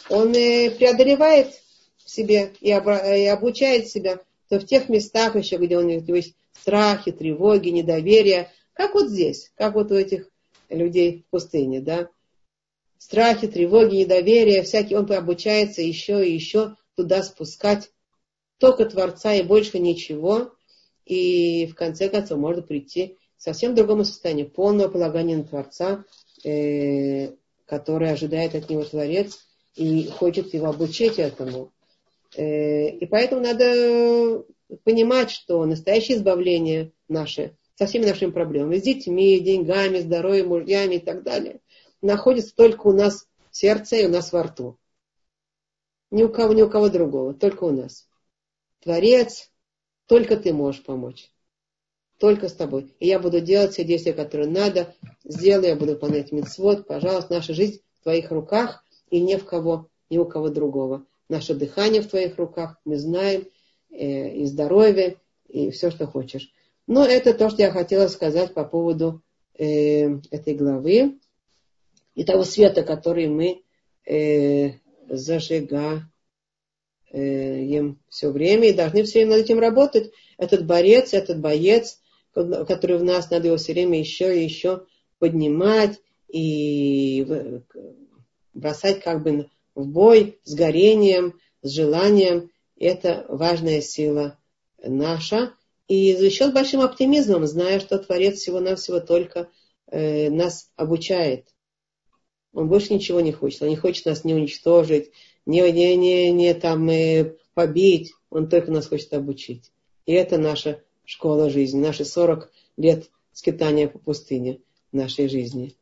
он э, преодолевает в себе и, обра- и обучает себя, то в тех местах еще, где у него есть страхи, тревоги, недоверие, как вот здесь, как вот у этих людей в пустыне, да, страхи, тревоги, недоверие, всякие, он обучается еще и еще туда спускать только Творца и больше ничего. И в конце концов можно прийти к совсем другому состоянию, полного полагания на Творца, э, который ожидает от него Творец и хочет его обучить этому. Э, и поэтому надо понимать, что настоящее избавление наше со всеми нашими проблемами, с детьми, деньгами, здоровьем, мужьями и так далее, находится только у нас в сердце и у нас во рту. Ни у кого, ни у кого другого, только у нас. Творец, только ты можешь помочь. Только с тобой. И я буду делать все действия, которые надо. Сделаю, я буду выполнять митцвот. Пожалуйста, наша жизнь в твоих руках и ни в кого, ни у кого другого. Наше дыхание в твоих руках, мы знаем, и здоровье, и все, что хочешь. Но это то, что я хотела сказать по поводу э, этой главы и того света, который мы э, зажигаем э, все время и должны все время над этим работать. Этот борец, этот боец, который в нас, надо его все время еще и еще поднимать и бросать как бы в бой с горением, с желанием. Это важная сила наша. И защищен большим оптимизмом, зная, что Творец всего-навсего только э, нас обучает. Он больше ничего не хочет. Он не хочет нас не уничтожить, не, не, не, не там, э, побить. Он только нас хочет обучить. И это наша школа жизни, наши 40 лет скитания по пустыне нашей жизни.